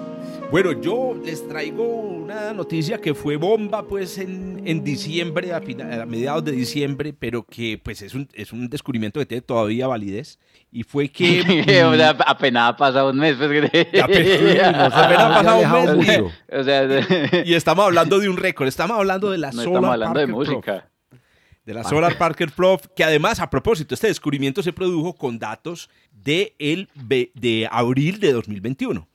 Bueno, yo les traigo una noticia que fue bomba pues en, en diciembre, a, fina- a mediados de diciembre, pero que pues es un, es un descubrimiento que tiene todavía validez. Y fue que... *laughs* O sea, apenas ha pasado un mes. Pues, que- *laughs* Apenas- *laughs* apenas ha pasado un mes. o sea, Y estamos hablando de un récord, estamos hablando de la no Solar estamos hablando de Parker Probe. música. de la Solar Parker Probe, que además, a propósito, este descubrimiento se produjo con datos de, de abril de 2021.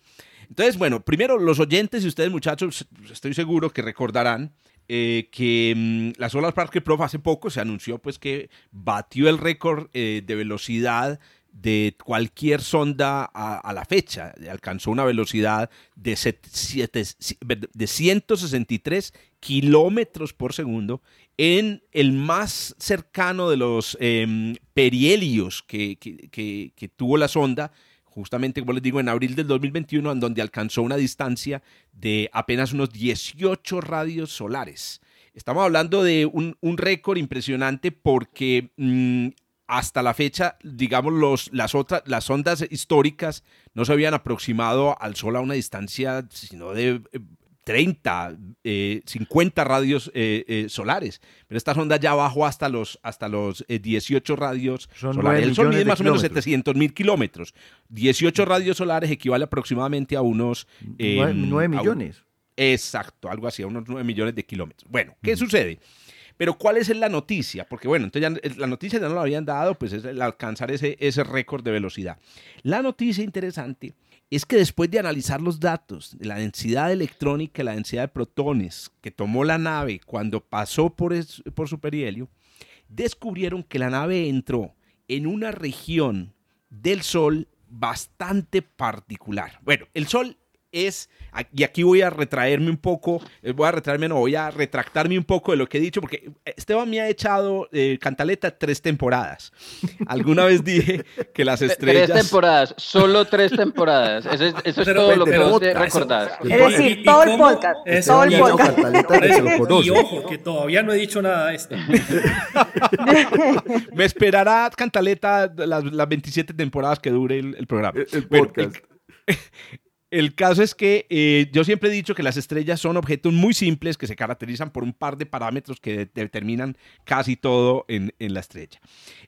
Entonces, bueno, primero los oyentes y ustedes muchachos, estoy seguro que recordarán eh, que mm, la Solar Parker Probe hace poco se anunció pues que batió el récord eh, de velocidad de cualquier sonda a, a la fecha. Alcanzó una velocidad de, set- siete- de 163 kilómetros por segundo en el más cercano de los perihelios que, que- que- que tuvo la sonda, justamente, como les digo, en abril del 2021, en donde alcanzó una distancia de apenas unos 18 radios solares. Estamos hablando de un, un récord impresionante porque mm, hasta la fecha, digamos, los, las, otras, las ondas históricas no se habían aproximado al Sol a una distancia sino de eh, 30, eh, 50 radios eh, eh, solares. Pero esta sonda ya bajó hasta los, hasta los eh, 18 radios Son solares. El Sol mide de más o menos kilómetros. 700 mil kilómetros. 18 radios solares equivale aproximadamente a unos... eh, Nueve, nueve a un- millones. Exacto, algo así, a unos 9 millones de kilómetros. Bueno, ¿qué sucede? Pero ¿cuál es la noticia? Porque bueno, entonces ya, la noticia ya no la habían dado, pues es el alcanzar ese, ese récord de velocidad. La noticia interesante es que después de analizar los datos de la densidad electrónica y la densidad de protones que tomó la nave cuando pasó por, es- por su perihelio, descubrieron que la nave entró en una región del Sol bastante particular. Bueno, el Sol es, y aquí voy a retraerme un poco, eh, voy a retraerme, no, voy a retractarme un poco de lo que he dicho, porque Esteban me ha echado eh, cantaleta tres temporadas. Alguna vez dije que las *laughs* Tres estrellas... temporadas, solo tres temporadas. Eso es, eso es Pero- todo lo que vos te recordás. Es decir, ¿Y- y todo el cómo? podcast. Eso, Todo el podcast. Lo *laughs* Y ojo, que todavía no he dicho nada de esto. *laughs* Me esperará cantaleta las, las 27 temporadas que dure el, el programa. El- el Bueno, podcast. El caso es que eh, yo siempre he dicho que las estrellas son objetos muy simples que se caracterizan por un par de parámetros que de- determinan casi todo en, en la estrella.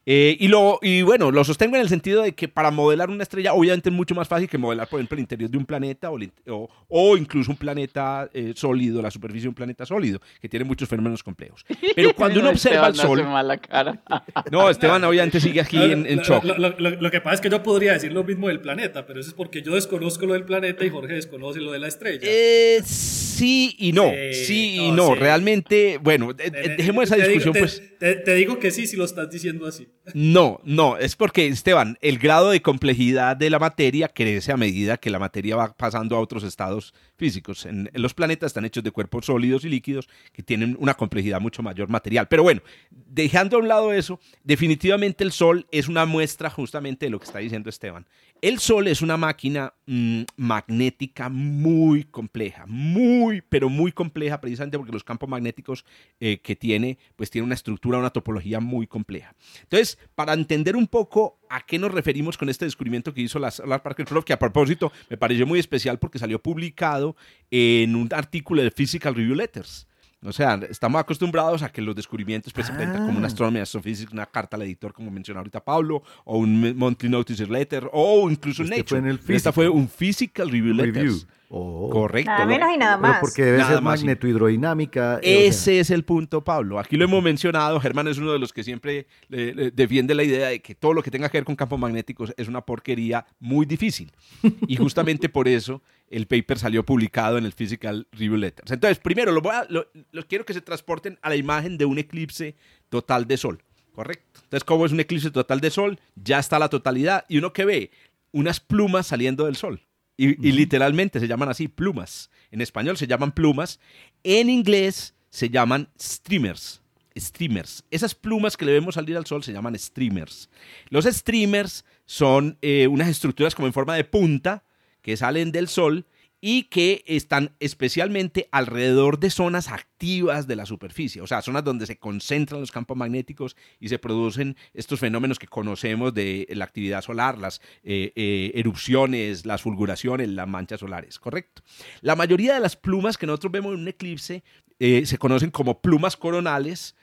Eh, y, lo, y bueno, lo sostengo en el sentido de que para modelar una estrella, obviamente es mucho más fácil que modelar, por ejemplo, el interior de un planeta o, incluso un planeta eh, sólido, la superficie de un planeta sólido, que tiene muchos fenómenos complejos. Pero *laughs* cuando uno No, observa el Sol, hace mala cara. *laughs* no, Esteban obviamente sigue aquí *laughs* en, en shock. Lo, lo- lo- lo que pasa es que yo podría decir lo mismo del planeta, pero eso es porque yo desconozco lo del planeta y Jorge desconoce lo de la estrella. Eh, sí y no, Sí, sí y no, no, sí. realmente, bueno, eh, Te- dejemos esa digo- discusión te- pues. Te, te digo que sí si lo estás diciendo así. No, no, es porque, Esteban, el grado de complejidad de la materia crece a medida que la materia va pasando a otros estados físicos. En, en los planetas están hechos de cuerpos sólidos y líquidos que tienen una complejidad mucho mayor material. Pero bueno, dejando a un lado eso, definitivamente el Sol es una muestra justamente de lo que está diciendo Esteban. El Sol es una máquina mm, magnética muy compleja, muy pero muy compleja, precisamente porque los campos magnéticos eh, que tiene, pues tiene una estructura, una topología muy compleja. Entonces, para entender un poco a qué nos referimos con este descubrimiento que hizo la Parker Prof, que a propósito me pareció muy especial porque salió publicado en un artículo de Physical Review Letters. O sea, estamos acostumbrados a que los descubrimientos pues, se presentan como una Astronomy Astrophysics, una carta al editor, como mencionó ahorita Pablo, o un Monthly Notice Letter, o incluso Este Nature. fue en el Esta fue un Physical Review Review. Oh. Correcto. Nada menos y nada Pero más. porque debe Nada ser magnetohidrodinámica. eh, o Ese sea, es el punto, Pablo. Aquí lo hemos mencionado. Germán es uno de los que siempre eh, eh, defiende la idea de que todo lo que tenga que ver con campos magnéticos es una porquería muy difícil. *laughs* Y justamente por eso el paper salió publicado en el Physical Review Letters. Entonces, primero, lo voy a- lo- los quiero que se transporten a la imagen de un eclipse total de sol. ¿Correcto? Entonces, ¿cómo es un eclipse total de sol? Ya está la totalidad. Y uno que ve unas plumas saliendo del sol. Y, y literalmente se llaman así, plumas. En español se llaman plumas. En inglés se llaman streamers. Streamers. Esas plumas que le vemos salir al sol se llaman streamers. Los streamers son eh, unas estructuras como en forma de punta que salen del sol y que están especialmente alrededor de zonas activas de la superficie, o sea, zonas donde se concentran los campos magnéticos y se producen estos fenómenos que conocemos de la actividad solar, las eh, eh, erupciones, las fulguraciones, las manchas solares, ¿correcto? La mayoría de las plumas que nosotros vemos en un eclipse eh, se conocen como plumas coronales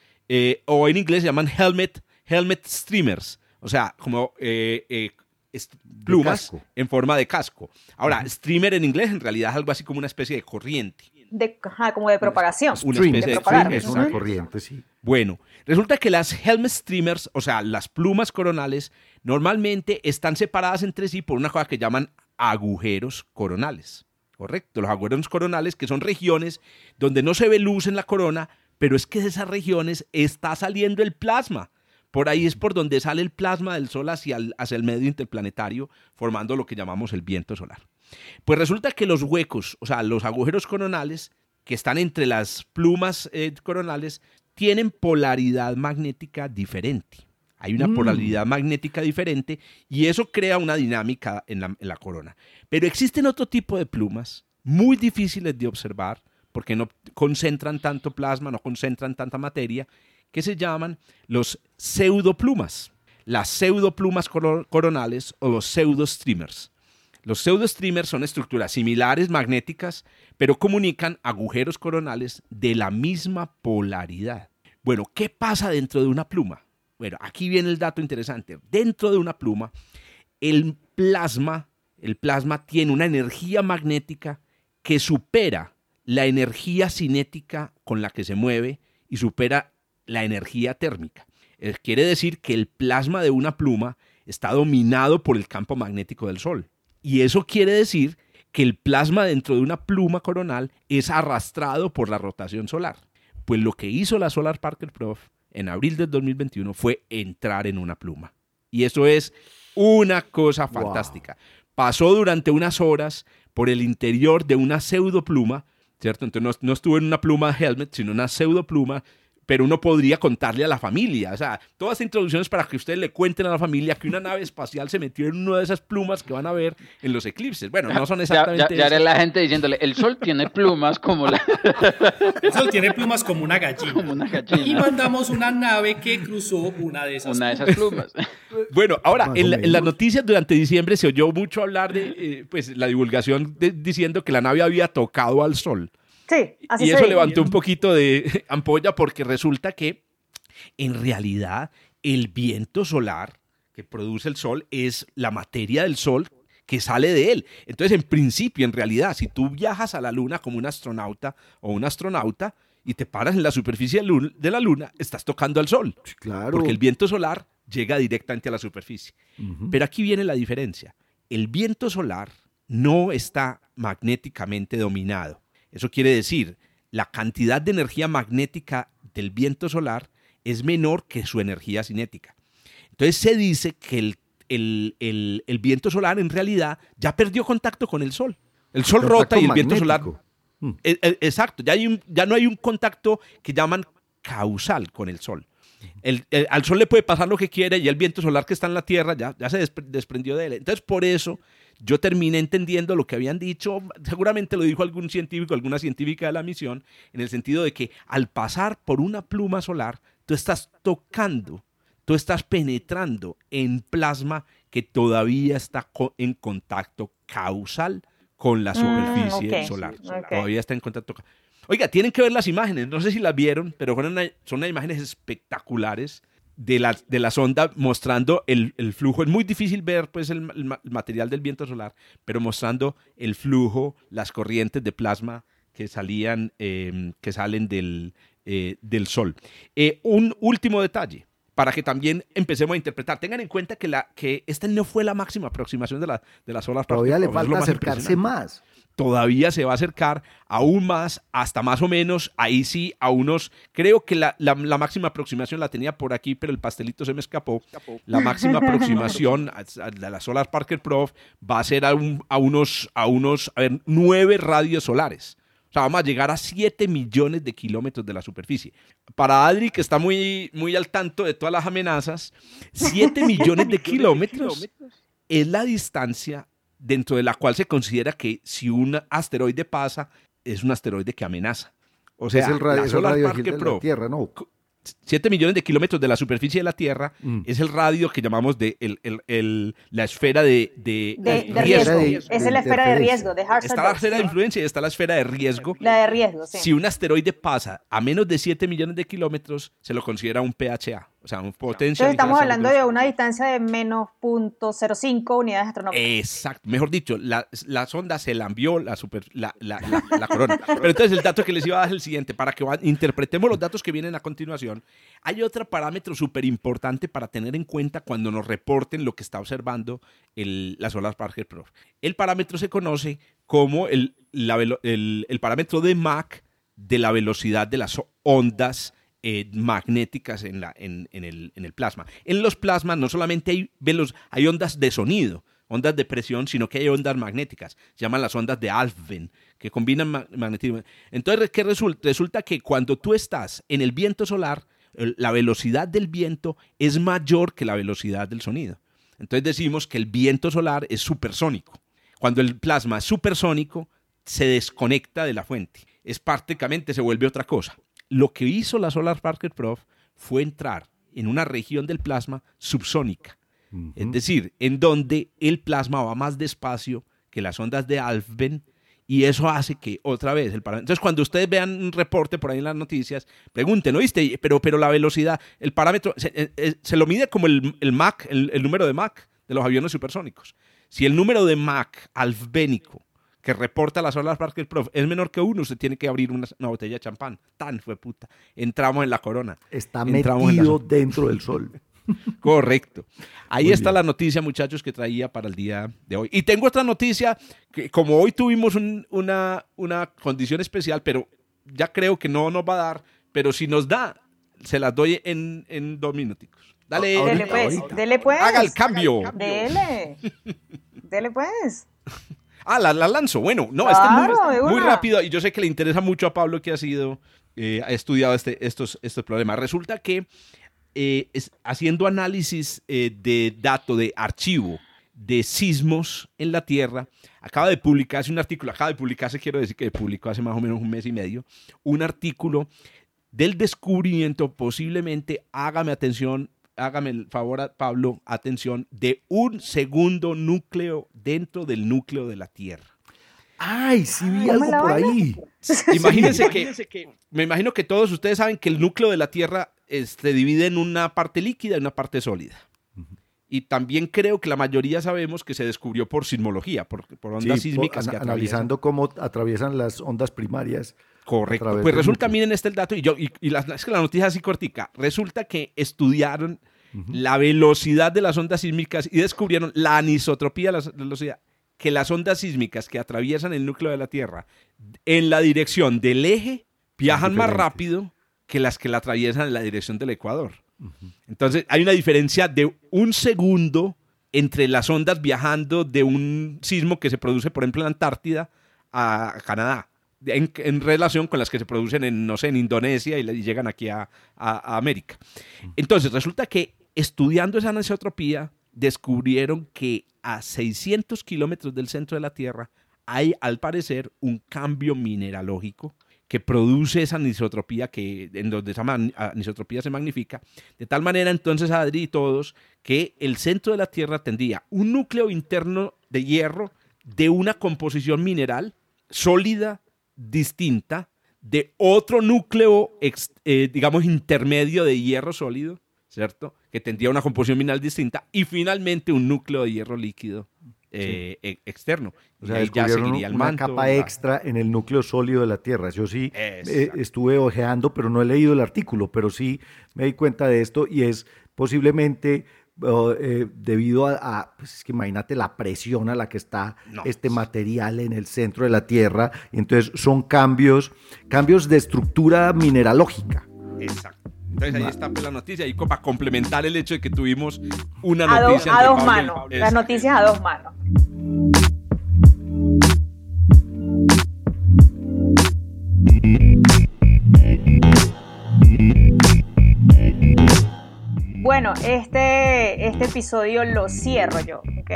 o en inglés se llaman helmet, helmet streamers, o sea, como eh, plumas casco. en forma de casco. Ahora, streamer en inglés en realidad es algo así como una especie de corriente. De, ajá, como de propagación. Una Stream, especie de propagar. es una corriente, sí. Bueno, resulta que las helmet streamers, o sea, las plumas coronales, normalmente están separadas entre sí por una cosa que llaman agujeros coronales. Correcto, los agujeros coronales que son regiones donde no se ve luz en la corona, pero es que de esas regiones está saliendo el plasma. Por ahí es por donde sale el plasma del Sol hacia el, hacia el medio interplanetario, formando lo que llamamos el viento solar. Pues resulta que los huecos, o sea, los agujeros coronales que están entre las plumas eh, coronales, tienen polaridad magnética diferente. Hay una Mm. polaridad magnética diferente y eso crea una dinámica en la, en la corona. Pero existen otro tipo de plumas muy difíciles de observar porque no concentran tanto plasma, no concentran tanta materia, que se llaman los pseudoplumas. Las pseudoplumas coro- coronales o los pseudostreamers. Los pseudostreamers son estructuras similares magnéticas, pero comunican agujeros coronales de la misma polaridad. Bueno, ¿qué pasa dentro de una pluma? Bueno, aquí viene el dato interesante. Dentro de una pluma, el plasma, el plasma tiene una energía magnética que supera la energía cinética con la que se mueve y supera la energía térmica. Eh, Quiere decir que el plasma de una pluma está dominado por el campo magnético del Sol. Y eso quiere decir que el plasma dentro de una pluma coronal es arrastrado por la rotación solar. Pues lo que hizo la Solar Parker Prof en abril del 2021 fue entrar en una pluma. Y eso es una cosa Wow. fantástica. Pasó durante unas horas por el interior de una pseudopluma, ¿cierto? Entonces no, no estuvo en una pluma helmet, sino una pseudopluma, pero uno podría contarle a la familia. O sea, toda esta introducción es para que ustedes le cuenten a la familia que una nave espacial se metió en una de esas plumas que van a ver en los eclipses. Bueno, no son Ya, exactamente ya, ya era esas. la gente diciéndole, el sol tiene plumas como, la, *laughs* El sol tiene plumas como una gallina. como una Y gallina. mandamos una nave que cruzó una de esas. Una de esas plumas. *laughs* Bueno, ahora, en, la- en las noticias durante diciembre se oyó mucho hablar de eh, pues, la divulgación de- diciendo que la nave había tocado al sol. Sí, así y eso levantó un poquito de *laughs* ampolla porque resulta que en realidad el viento solar que produce el sol es la materia del sol que sale de él. Entonces, en principio, en realidad, si tú viajas a la luna como un astronauta o un astronauta y te paras en la superficie de la luna, estás tocando al sol, Sí, Claro. porque el viento solar llega directamente a la superficie. Pero aquí viene la diferencia. El viento solar no está magnéticamente dominado. Eso quiere decir, la cantidad de energía magnética del viento solar es menor que su energía cinética. Entonces se dice que el, el- el- el viento solar en realidad ya perdió contacto con el sol. El sol rota y el viento solar... magnético. Mm. Eh, eh, Exacto, ya, hay un- ya no hay un contacto que llaman causal con el sol. el- el- al Sol le puede pasar lo que quiere y el viento solar que está en la Tierra ya, ya se despre- desprendió de él. Entonces, por eso yo terminé entendiendo lo que habían dicho, seguramente lo dijo algún científico, alguna científica de la misión, en el sentido de que al pasar por una pluma solar, tú estás tocando, tú estás penetrando en plasma que todavía está co- en contacto causal con la Mm, superficie solar. ok. Todavía está en contacto. Oiga, tienen que ver las imágenes, no sé si las vieron, pero una- son unas imágenes espectaculares de la, de la sonda mostrando el, el flujo. Es muy difícil ver pues, el, el ma- el material del viento solar, pero mostrando el flujo, las corrientes de plasma que salían, eh, que salen del, eh, del Sol. Eh, un último detalle para que también empecemos a interpretar. Tengan en cuenta que, la, que esta no fue la máxima aproximación de, la, de las olas Todavía le falta más acercarse más. todavía se va a acercar aún más, hasta más o menos, ahí sí, a unos, creo que la, la- la máxima aproximación la tenía por aquí, pero el pastelito se me escapó. La máxima *laughs* aproximación a, a la Solar Parker Prof va a ser a, un- a unos, a unos, a ver, nueve radios solares. O sea, vamos a llegar a 7 millones de kilómetros de la superficie. Para Adri, que está muy, muy al tanto de todas las amenazas, 7 millones de *laughs* kilómetros es la distancia dentro de la cual se considera que si un asteroide pasa, es un asteroide que amenaza. O sea, es el radio, es el de la Tierra, ¿no? 7 millones de kilómetros de la superficie de la Tierra Mm. es el radio que llamamos de el- el- el- la esfera de, de- De, de de riesgo. es la esfera de riesgo, de Está la esfera de influencia y está la esfera de riesgo. La de riesgo, sí. Si un asteroide pasa a menos de 7 millones de kilómetros, se lo considera un PHA, o sea, un potencial. Entonces estamos hablando de una distancia de menos 0.05 unidades astronómicas. Exacto. Mejor dicho, la, la sonda se la envió la, super, la, la- la- *laughs* la corona. Pero entonces el dato que les iba a dar es el siguiente, para que interpretemos los datos que vienen a continuación. Hay otro parámetro súper importante para tener en cuenta cuando nos reporten lo que está observando el, la Solar Parker Probe. El parámetro se conoce como el, el- el parámetro de Mach de la velocidad de las ondas eh, magnéticas en, el, plasma. En los plasmas no solamente hay, velos, hay ondas de sonido, ondas de presión, sino que hay ondas magnéticas. Se llaman las ondas de Alfvén, que combinan ma- magnetismo. Entonces, ¿qué resulta? Resulta que cuando tú estás en el viento solar, la velocidad del viento es mayor que la velocidad del sonido. Entonces decimos que el viento solar es supersónico. Cuando el plasma es supersónico, se desconecta de la fuente. Es prácticamente, se vuelve otra cosa. Lo que hizo la Solar Parker Probe fue entrar en una región del plasma subsónica. Es decir, en donde el plasma va más despacio que las ondas de Alfvén y eso hace que otra vez el parámetro. Entonces, cuando ustedes vean un reporte por ahí en las noticias, pregunten, ¿oíste? Pero, pero la velocidad, el parámetro, se, eh, eh, se lo mide como el, el Mach, el, el número de Mach de los aviones supersónicos. Si el número de Mach alfvénico que reporta la Solar Parker Probe es menor que uno, usted tiene que abrir una, una botella de champán. Tan fue puta. Entramos en la corona. Está Entramos en la metido *laughs* dentro del sol. Correcto. Ahí Muy está bien. la noticia, muchachos, que traía para el día de hoy. Y tengo otra noticia, que como hoy tuvimos un- una, una condición especial, pero ya creo que no nos va a dar, pero si nos da, se las doy en, en dos minuticos. Dale, Ahorita, Dele pues, ahorita. dele pues. haga el cambio. Dele. *laughs* Dele pues. Ah, la, la lanzo. Bueno, no, este es Claro, de muy, muy rápido y yo sé que le interesa mucho a Pablo que ha sido, eh, ha estudiado este, estos, estos problemas. Resulta que eh, es- haciendo análisis eh, de datos, de archivo de sismos en la Tierra, acaba de publicarse un artículo, acaba de publicarse, quiero decir que publicó hace más o menos un mes y medio, un artículo del descubrimiento, posiblemente, hágame atención, hágame el favor, a Pablo, atención, de un segundo núcleo dentro del núcleo de la Tierra. Ay, sí vi ¿Cómo algo por ahí. Imagínense que, me imagino que todos ustedes saben que el núcleo de la Tierra se divide en una parte líquida y una parte sólida. Y también creo que la mayoría sabemos que se descubrió por sismología, por, por ondas Sí, sísmicas que analizando cómo atraviesan las ondas primarias. Correcto. Pues resulta, miren este el dato, y yo, y, y la, es que la noticia es así cortica. Resulta que estudiaron la velocidad de las ondas sísmicas y descubrieron la anisotropía de la velocidad. Que las ondas sísmicas que atraviesan el núcleo de la Tierra en la dirección del eje viajan más rápido que las que la atraviesan en la dirección del Ecuador. Entonces hay una diferencia de un segundo entre las ondas viajando de un sismo que se produce, por ejemplo, en la Antártida a Canadá. en, relación con las que se producen en, no sé, en Indonesia y, llegan aquí a, América. Entonces, resulta que estudiando esa anisotropía, descubrieron que a 600 kilómetros del centro de la Tierra hay, al parecer, un cambio mineralógico que produce esa anisotropía, que, en donde esa anisotropía se magnifica, de tal manera entonces, Adri y todos, que el centro de la Tierra tendría un núcleo interno de hierro de una composición mineral sólida, distinta, de otro núcleo, eh, digamos, intermedio de hierro sólido, ¿cierto? Que tendría una composición mineral distinta, y finalmente un núcleo de hierro líquido eh, e, externo. O sea, ya seguiría el una capa extra en el núcleo sólido de la Tierra. Yo sí eh, estuve ojeando, pero no he leído el artículo, pero sí me di cuenta de esto y es posiblemente eh, debido a, pues es que imagínate la presión a la que está este material en el centro de la Tierra. Y entonces son cambios, cambios de estructura mineralógica. Exacto. Entonces ahí está pues, la noticia y para complementar el hecho de que tuvimos una noticia. a dos manos. Las noticias a dos manos. Bueno, este, este episodio lo cierro yo, ¿ok?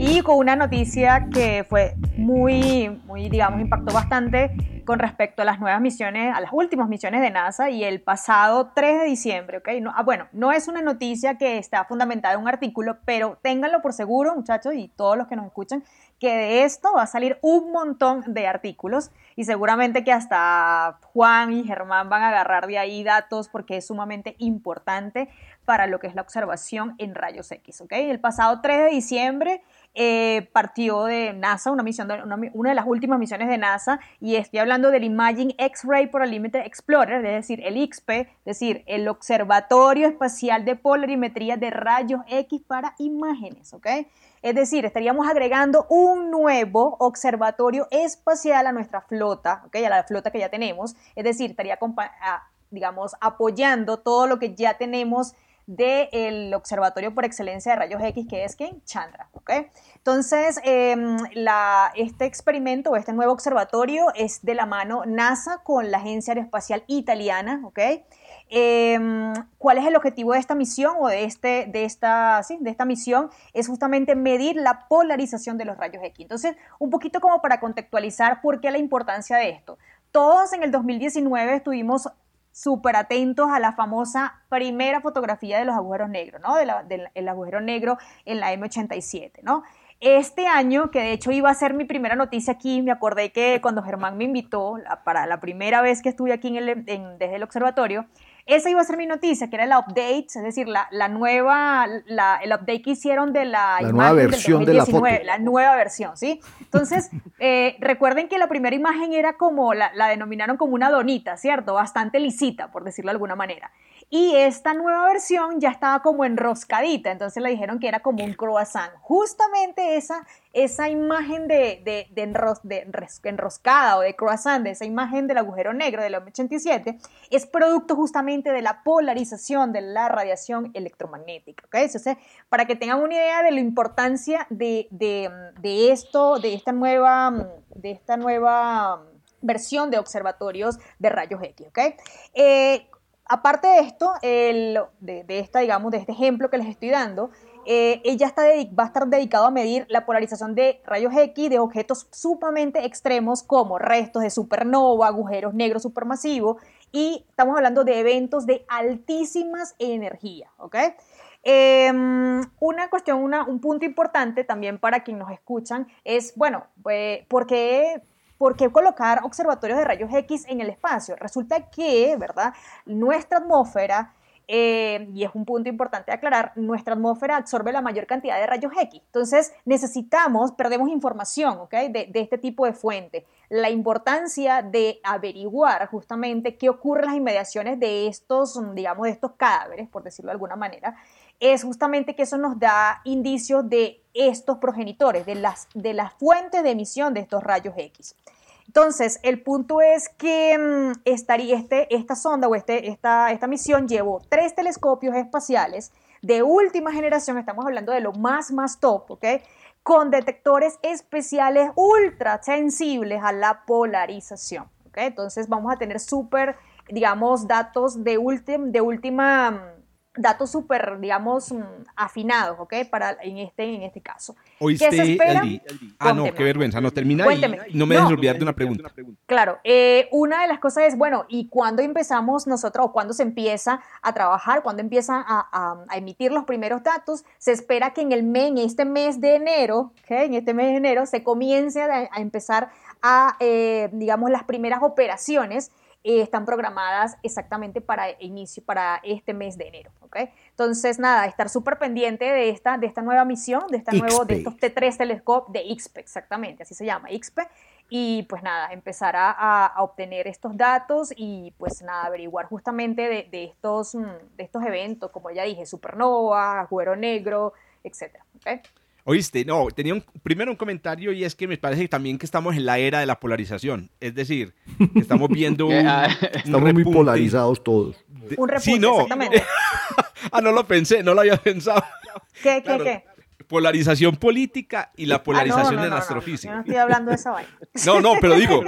Y con una noticia que fue muy, muy, digamos, impactó bastante con respecto a las nuevas misiones, a las últimas misiones de NASA y el pasado 3 de diciembre, ¿ok? No, ah, bueno, no es una noticia que está fundamentada en un artículo, pero ténganlo por seguro, muchachos, y todos los que nos escuchan, que de esto va a salir un montón de artículos y seguramente que hasta Juan y Germán van a agarrar de ahí datos porque es sumamente importante para lo que es la observación en rayos X, ¿ok? El pasado 3 de diciembre eh, partió de NASA, una, misión de, una, de las últimas misiones de NASA, y estoy hablando del Imaging X-Ray Polarimeter Explorer, es decir, el XP, es decir, el Observatorio Espacial de Polarimetría de Rayos X para Imágenes, ¿ok? Es decir, estaríamos agregando un nuevo observatorio espacial a nuestra flota, ¿ok? A la flota que ya tenemos, es decir, estaría, digamos, apoyando todo lo que ya tenemos del observatorio por excelencia de rayos X, que es ¿quién? Chandra. Entonces, em, este experimento o este nuevo observatorio es de la mano NASA con la Agencia Aeroespacial Italiana. ¿okay? Em, ¿Cuál es el objetivo de esta misión o de, este, de, esta, de esta misión? Es justamente medir la polarización de los rayos X. Entonces, un poquito como para contextualizar por qué la importancia de esto. Todos en el 2019 estuvimos súper atentos a la famosa primera fotografía de los agujeros negros, ¿no? del agujero negro en la M87, ¿no? Este año, que de hecho iba a ser mi primera noticia aquí, me acordé que cuando Germán me invitó para la primera vez que estuve aquí en desde el observatorio, esa iba a ser mi noticia, que era el update, es decir, la, la nueva, la, el update que hicieron de la, la nueva versión de la foto. La nueva versión, ¿sí? Entonces, *laughs* eh, recuerden que la primera imagen era como, la, la denominaron como una donita, ¿cierto? Bastante lisita, por decirlo de alguna manera. Y esta nueva versión ya estaba como enroscadita, entonces le dijeron que era como un croissant. Justamente esa, esa imagen de, de, de, enroscada o de croissant, de esa imagen del agujero negro del M87, es producto justamente de la polarización de la radiación electromagnética. Entonces, para que tengan una idea de la importancia de, de esto, de esta nueva, de esta nueva versión de observatorios de rayos X. ¿okay? Eh, aparte de esto, de, esta, digamos, de este ejemplo que les estoy dando, eh, ella está va a estar dedicado a medir la polarización de rayos X de objetos sumamente extremos como restos de supernova, agujeros negros supermasivos y estamos hablando de eventos de altísimas energías, ¿ok? Em, una cuestión, un punto importante también para quienes nos escuchan es, bueno, pues, ¿por qué ¿por qué colocar observatorios de rayos X en el espacio? Resulta que, ¿verdad? Nuestra atmósfera, eh, y es un punto importante aclarar, nuestra atmósfera absorbe la mayor cantidad de rayos X. Entonces, necesitamos, perdemos información, ¿ok? De, de este tipo de fuente. La importancia de averiguar justamente qué ocurre en las inmediaciones de estos, digamos, de estos cadáveres, por decirlo de alguna manera, es justamente que eso nos da indicios de estos progenitores, de las, de las fuentes de emisión de estos rayos X. Entonces, el punto es que mm, estaría este, esta sonda o este, esta, esta misión llevó tres telescopios espaciales de última generación, estamos hablando de lo más, más top, ¿ok? Con detectores especiales ultra sensibles a la polarización, ¿ok? Entonces vamos a tener súper, digamos, datos de, de última datos súper, digamos, mm, afinados, ¿ok? Para, en, este, en este caso. ¿Oíste, ¿Qué se espera? Ah, no, qué vergüenza. No, termina ahí. No me dejes olvidar de una pregunta. Claro, eh, una de las cosas es, bueno, ¿y cuándo empezamos nosotros, o cuándo se empieza a trabajar, cuándo empiezan a, a, emitir los primeros datos? Se espera que en, el mes, en este mes de enero, ¿ok? En este mes de enero se comience a, a empezar a, eh, digamos, las primeras operaciones eh, están programadas exactamente para inicio, para este mes de enero. ¿okay? Entonces, nada, estar súper pendiente de esta, de esta nueva misión, de, esta nuevo, de estos T3 telescope de IXPE, exactamente, así se llama, IXPE. Y pues nada, empezar a, a, obtener estos datos y pues nada, averiguar justamente de, de, estos, mm, de estos eventos, como ya dije, supernova, agüero negro, etcétera. ¿okay? Oíste, no, tenía un, primero un comentario y es que me parece también que estamos en la era de la polarización. Es decir, estamos viendo *laughs* un, ah, Estamos muy polarizados todos. un repunte, sí, no. exactamente. *laughs* ah, no lo pensé, no lo había pensado. ¿Qué, qué, qué? Polarización política y la polarización ah, no, no, en astrofísica. yo no estoy hablando de esa vaina. *laughs* No, no, pero digo,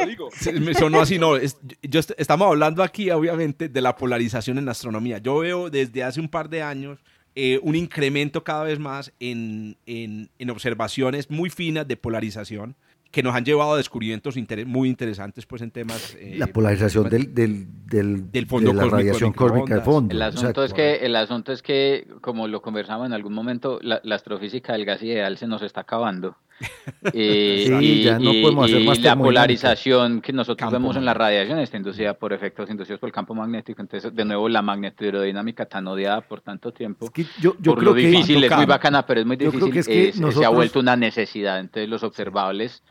me sonó así, no. yo estamos hablando aquí, obviamente, de la polarización en astronomía. Yo veo desde hace un par de años eh, un incremento cada vez más en, en, observaciones muy finas de polarización que nos han llevado a descubrimientos muy interesantes pues en temas eh, la polarización del, del, del, fondo de la radiación cósmica de fondo el asunto es que el asunto es que como lo conversamos en algún momento la, la astrofísica del gas ideal se nos está acabando *laughs* y, ya no podemos hacer más la polarización que nosotros vemos en la radiación está inducida por efectos inducidos por el campo magnético. Entonces, de nuevo, la magnetohidrodinámica tan odiada por tanto tiempo. yo, yo por creo lo difícil, es muy bacana, pero es muy difícil. Es que Se ha vuelto una necesidad. Entonces, los observables,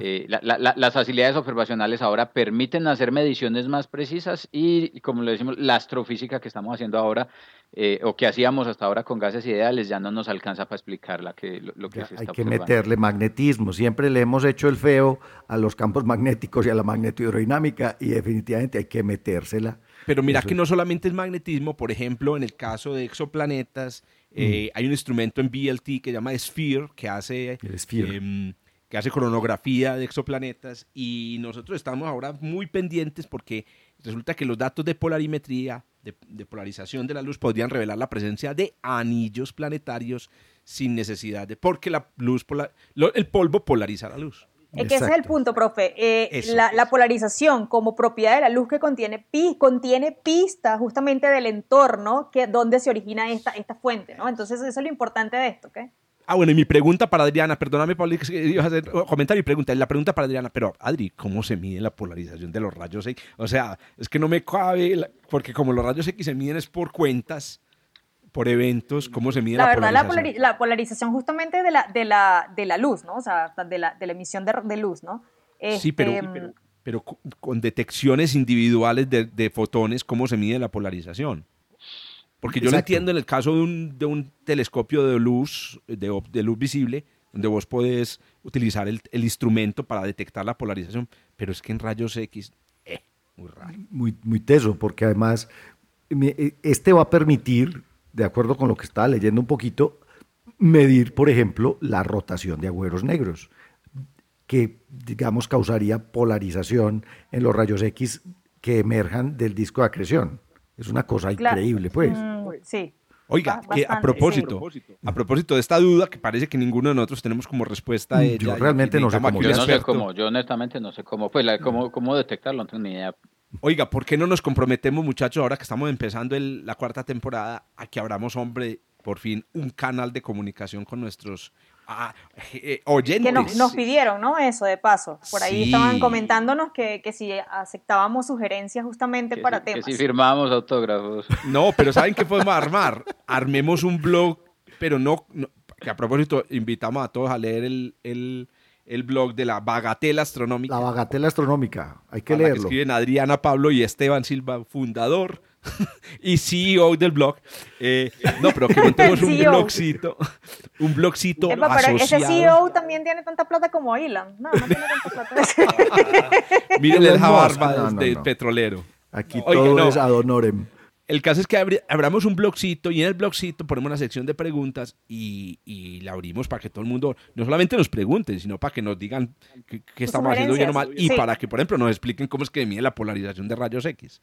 eh, las facilidades observacionales ahora permiten hacer mediciones más precisas y, como le decimos, la astrofísica que estamos haciendo ahora eh, o que hacíamos hasta ahora con gases ideales ya no nos alcanza para explicar la que, lo, que se está Hay que meterle magnetismo. Siempre le hemos hecho el feo a los campos *laughs* magnéticos y a la magnetohidrodinámica y definitivamente hay que metérsela. Pero mira que no solamente es magnetismo, por ejemplo, en el caso de exoplanetas, eh, mm. hay un instrumento en BLT que se llama Sphere, que hace, em, que hace cronografía de exoplanetas y nosotros estamos ahora muy pendientes porque resulta que los datos de polarimetría de, polarización de la luz podrían revelar la presencia de anillos planetarios sin necesidad de, porque la luz el polvo polariza la luz. Es que ese es el punto, profe. Eh, la, polarización como propiedad de la luz que contiene, contiene pistas justamente del entorno que, donde se origina esta, esta fuente, ¿no? Entonces eso es lo importante de esto, ¿ok? Ah, bueno, y mi pregunta para Adriana, perdóname, Pablo, que ibas a hacer comentario y pregunta. La pregunta para Adriana, pero Adri, ¿cómo se mide la polarización de los rayos X? O sea, es que no me cabe, porque como los rayos X se miden es por cuentas, por eventos, ¿cómo se mide la, la verdad, polarización? La, polarización justamente de la, de, la, de la luz, ¿no? O sea, de la, de la emisión de, luz, ¿no? sí, pero, este, pero, con detecciones individuales de, de fotones, ¿cómo se mide la polarización? Porque yo lo entiendo en el caso de un, de un telescopio de luz, de, de, luz visible, donde vos podés utilizar el, el, instrumento para detectar la polarización, pero es que en rayos X, eh, muy raro. Muy, muy teso, porque además e, este va a permitir, de acuerdo con lo que estaba leyendo un poquito, medir, por ejemplo, la rotación de agüeros negros, que, digamos, causaría polarización en los rayos X que emerjan del disco de acreción. Es una cosa increíble, pues. Mm, sí. Oiga, que a propósito, a propósito de esta duda que parece que ninguno de nosotros tenemos como respuesta a ella. Yo realmente no sé cómo. Yo no sé cómo, yo honestamente no sé cómo, pues cómo, cómo detectarlo, no tengo ni idea. Oiga, ¿por qué no nos comprometemos, muchachos, ahora que estamos empezando la cuarta temporada, a que abramos, hombre, por fin, un canal de comunicación con nuestros ah, eh, oyentes. Que nos, pidieron, ¿no? Eso, de paso. Por ahí estaban comentándonos que, que, si aceptábamos sugerencias justamente para temas. Que si firmábamos autógrafos. No, pero ¿saben qué podemos *laughs* armar? Armemos un blog, pero no, que a propósito invitamos a todos a leer el, el, el blog de la Bagatela Astronómica. La Bagatela Astronómica, hay que leerlo. Que escriben Adriana Pablo y Esteban Silva, fundador *laughs* y CEO del blog. Eh, no, pero que *laughs* montemos un e blogcito. Un blogcito Epa, pero ese CEO también tiene tanta plata como Elon. No, no tiene tanta plata. *laughs* Miren el barba de petrolero. Aquí todo es ad honorem. El caso es que abri- abramos un blogcito y en el blogcito ponemos una sección de preguntas y, y la abrimos para que todo el mundo no solamente nos pregunte, sino para que nos digan qué, estamos haciendo bien o mal y Sí. para que, por ejemplo, nos expliquen cómo es que mide la polarización de rayos X.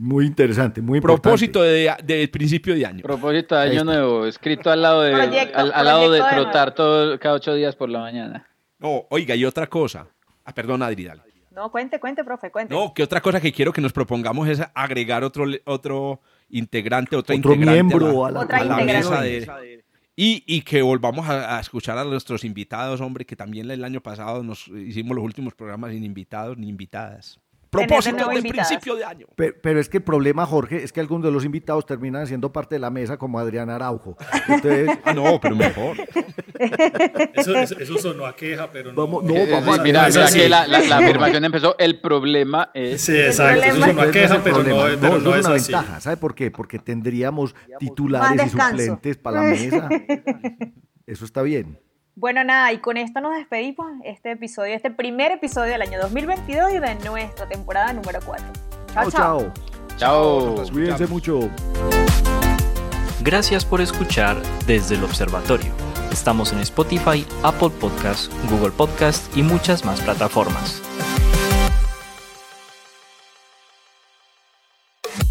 Muy interesante, muy importante. Propósito de, de principio de año. Propósito de año nuevo, escrito al lado de, Proyecto- al, al lado de de trotar todo, cada ocho días por la mañana. No, oiga, y otra cosa. Ah, perdón, Adri, dale. No, cuente, cuente, profe, cuente. No, que otra cosa que quiero que nos propongamos es agregar otro, otro integrante, otra Otro integrante miembro a a la, la, Otra a la integración. mesa de... Y, y que volvamos a, a escuchar a nuestros invitados, hombre, que también el año pasado nos hicimos los últimos programas sin invitados ni invitadas. Propósito de principio de año. Pero, pero es que el problema, Jorge, es que algunos de los invitados terminan siendo parte de la mesa, como Adrián Araujo. Entonces, *laughs* Ah, no, pero mejor. Eso, eso, eso sonó a queja, pero no. Vamos- no, Eh, vamos mira, mira que la, la- la afirmación empezó. El problema es. Sí, exacto. Eso sonó a queja, pero no, pero No, es una así. ventaja, ¿sabe por qué? Porque tendríamos titulares y suplentes para la mesa. *laughs* Eso está bien. Bueno, nada, y con esto nos despedimos este episodio, este primer episodio del año 2022 y de nuestra temporada número 4. Chao, Chao, chao. chao. Cuídense mucho. Gracias por escuchar desde el observatorio. Estamos en Spotify, Apple Podcast, Google Podcast y muchas más plataformas.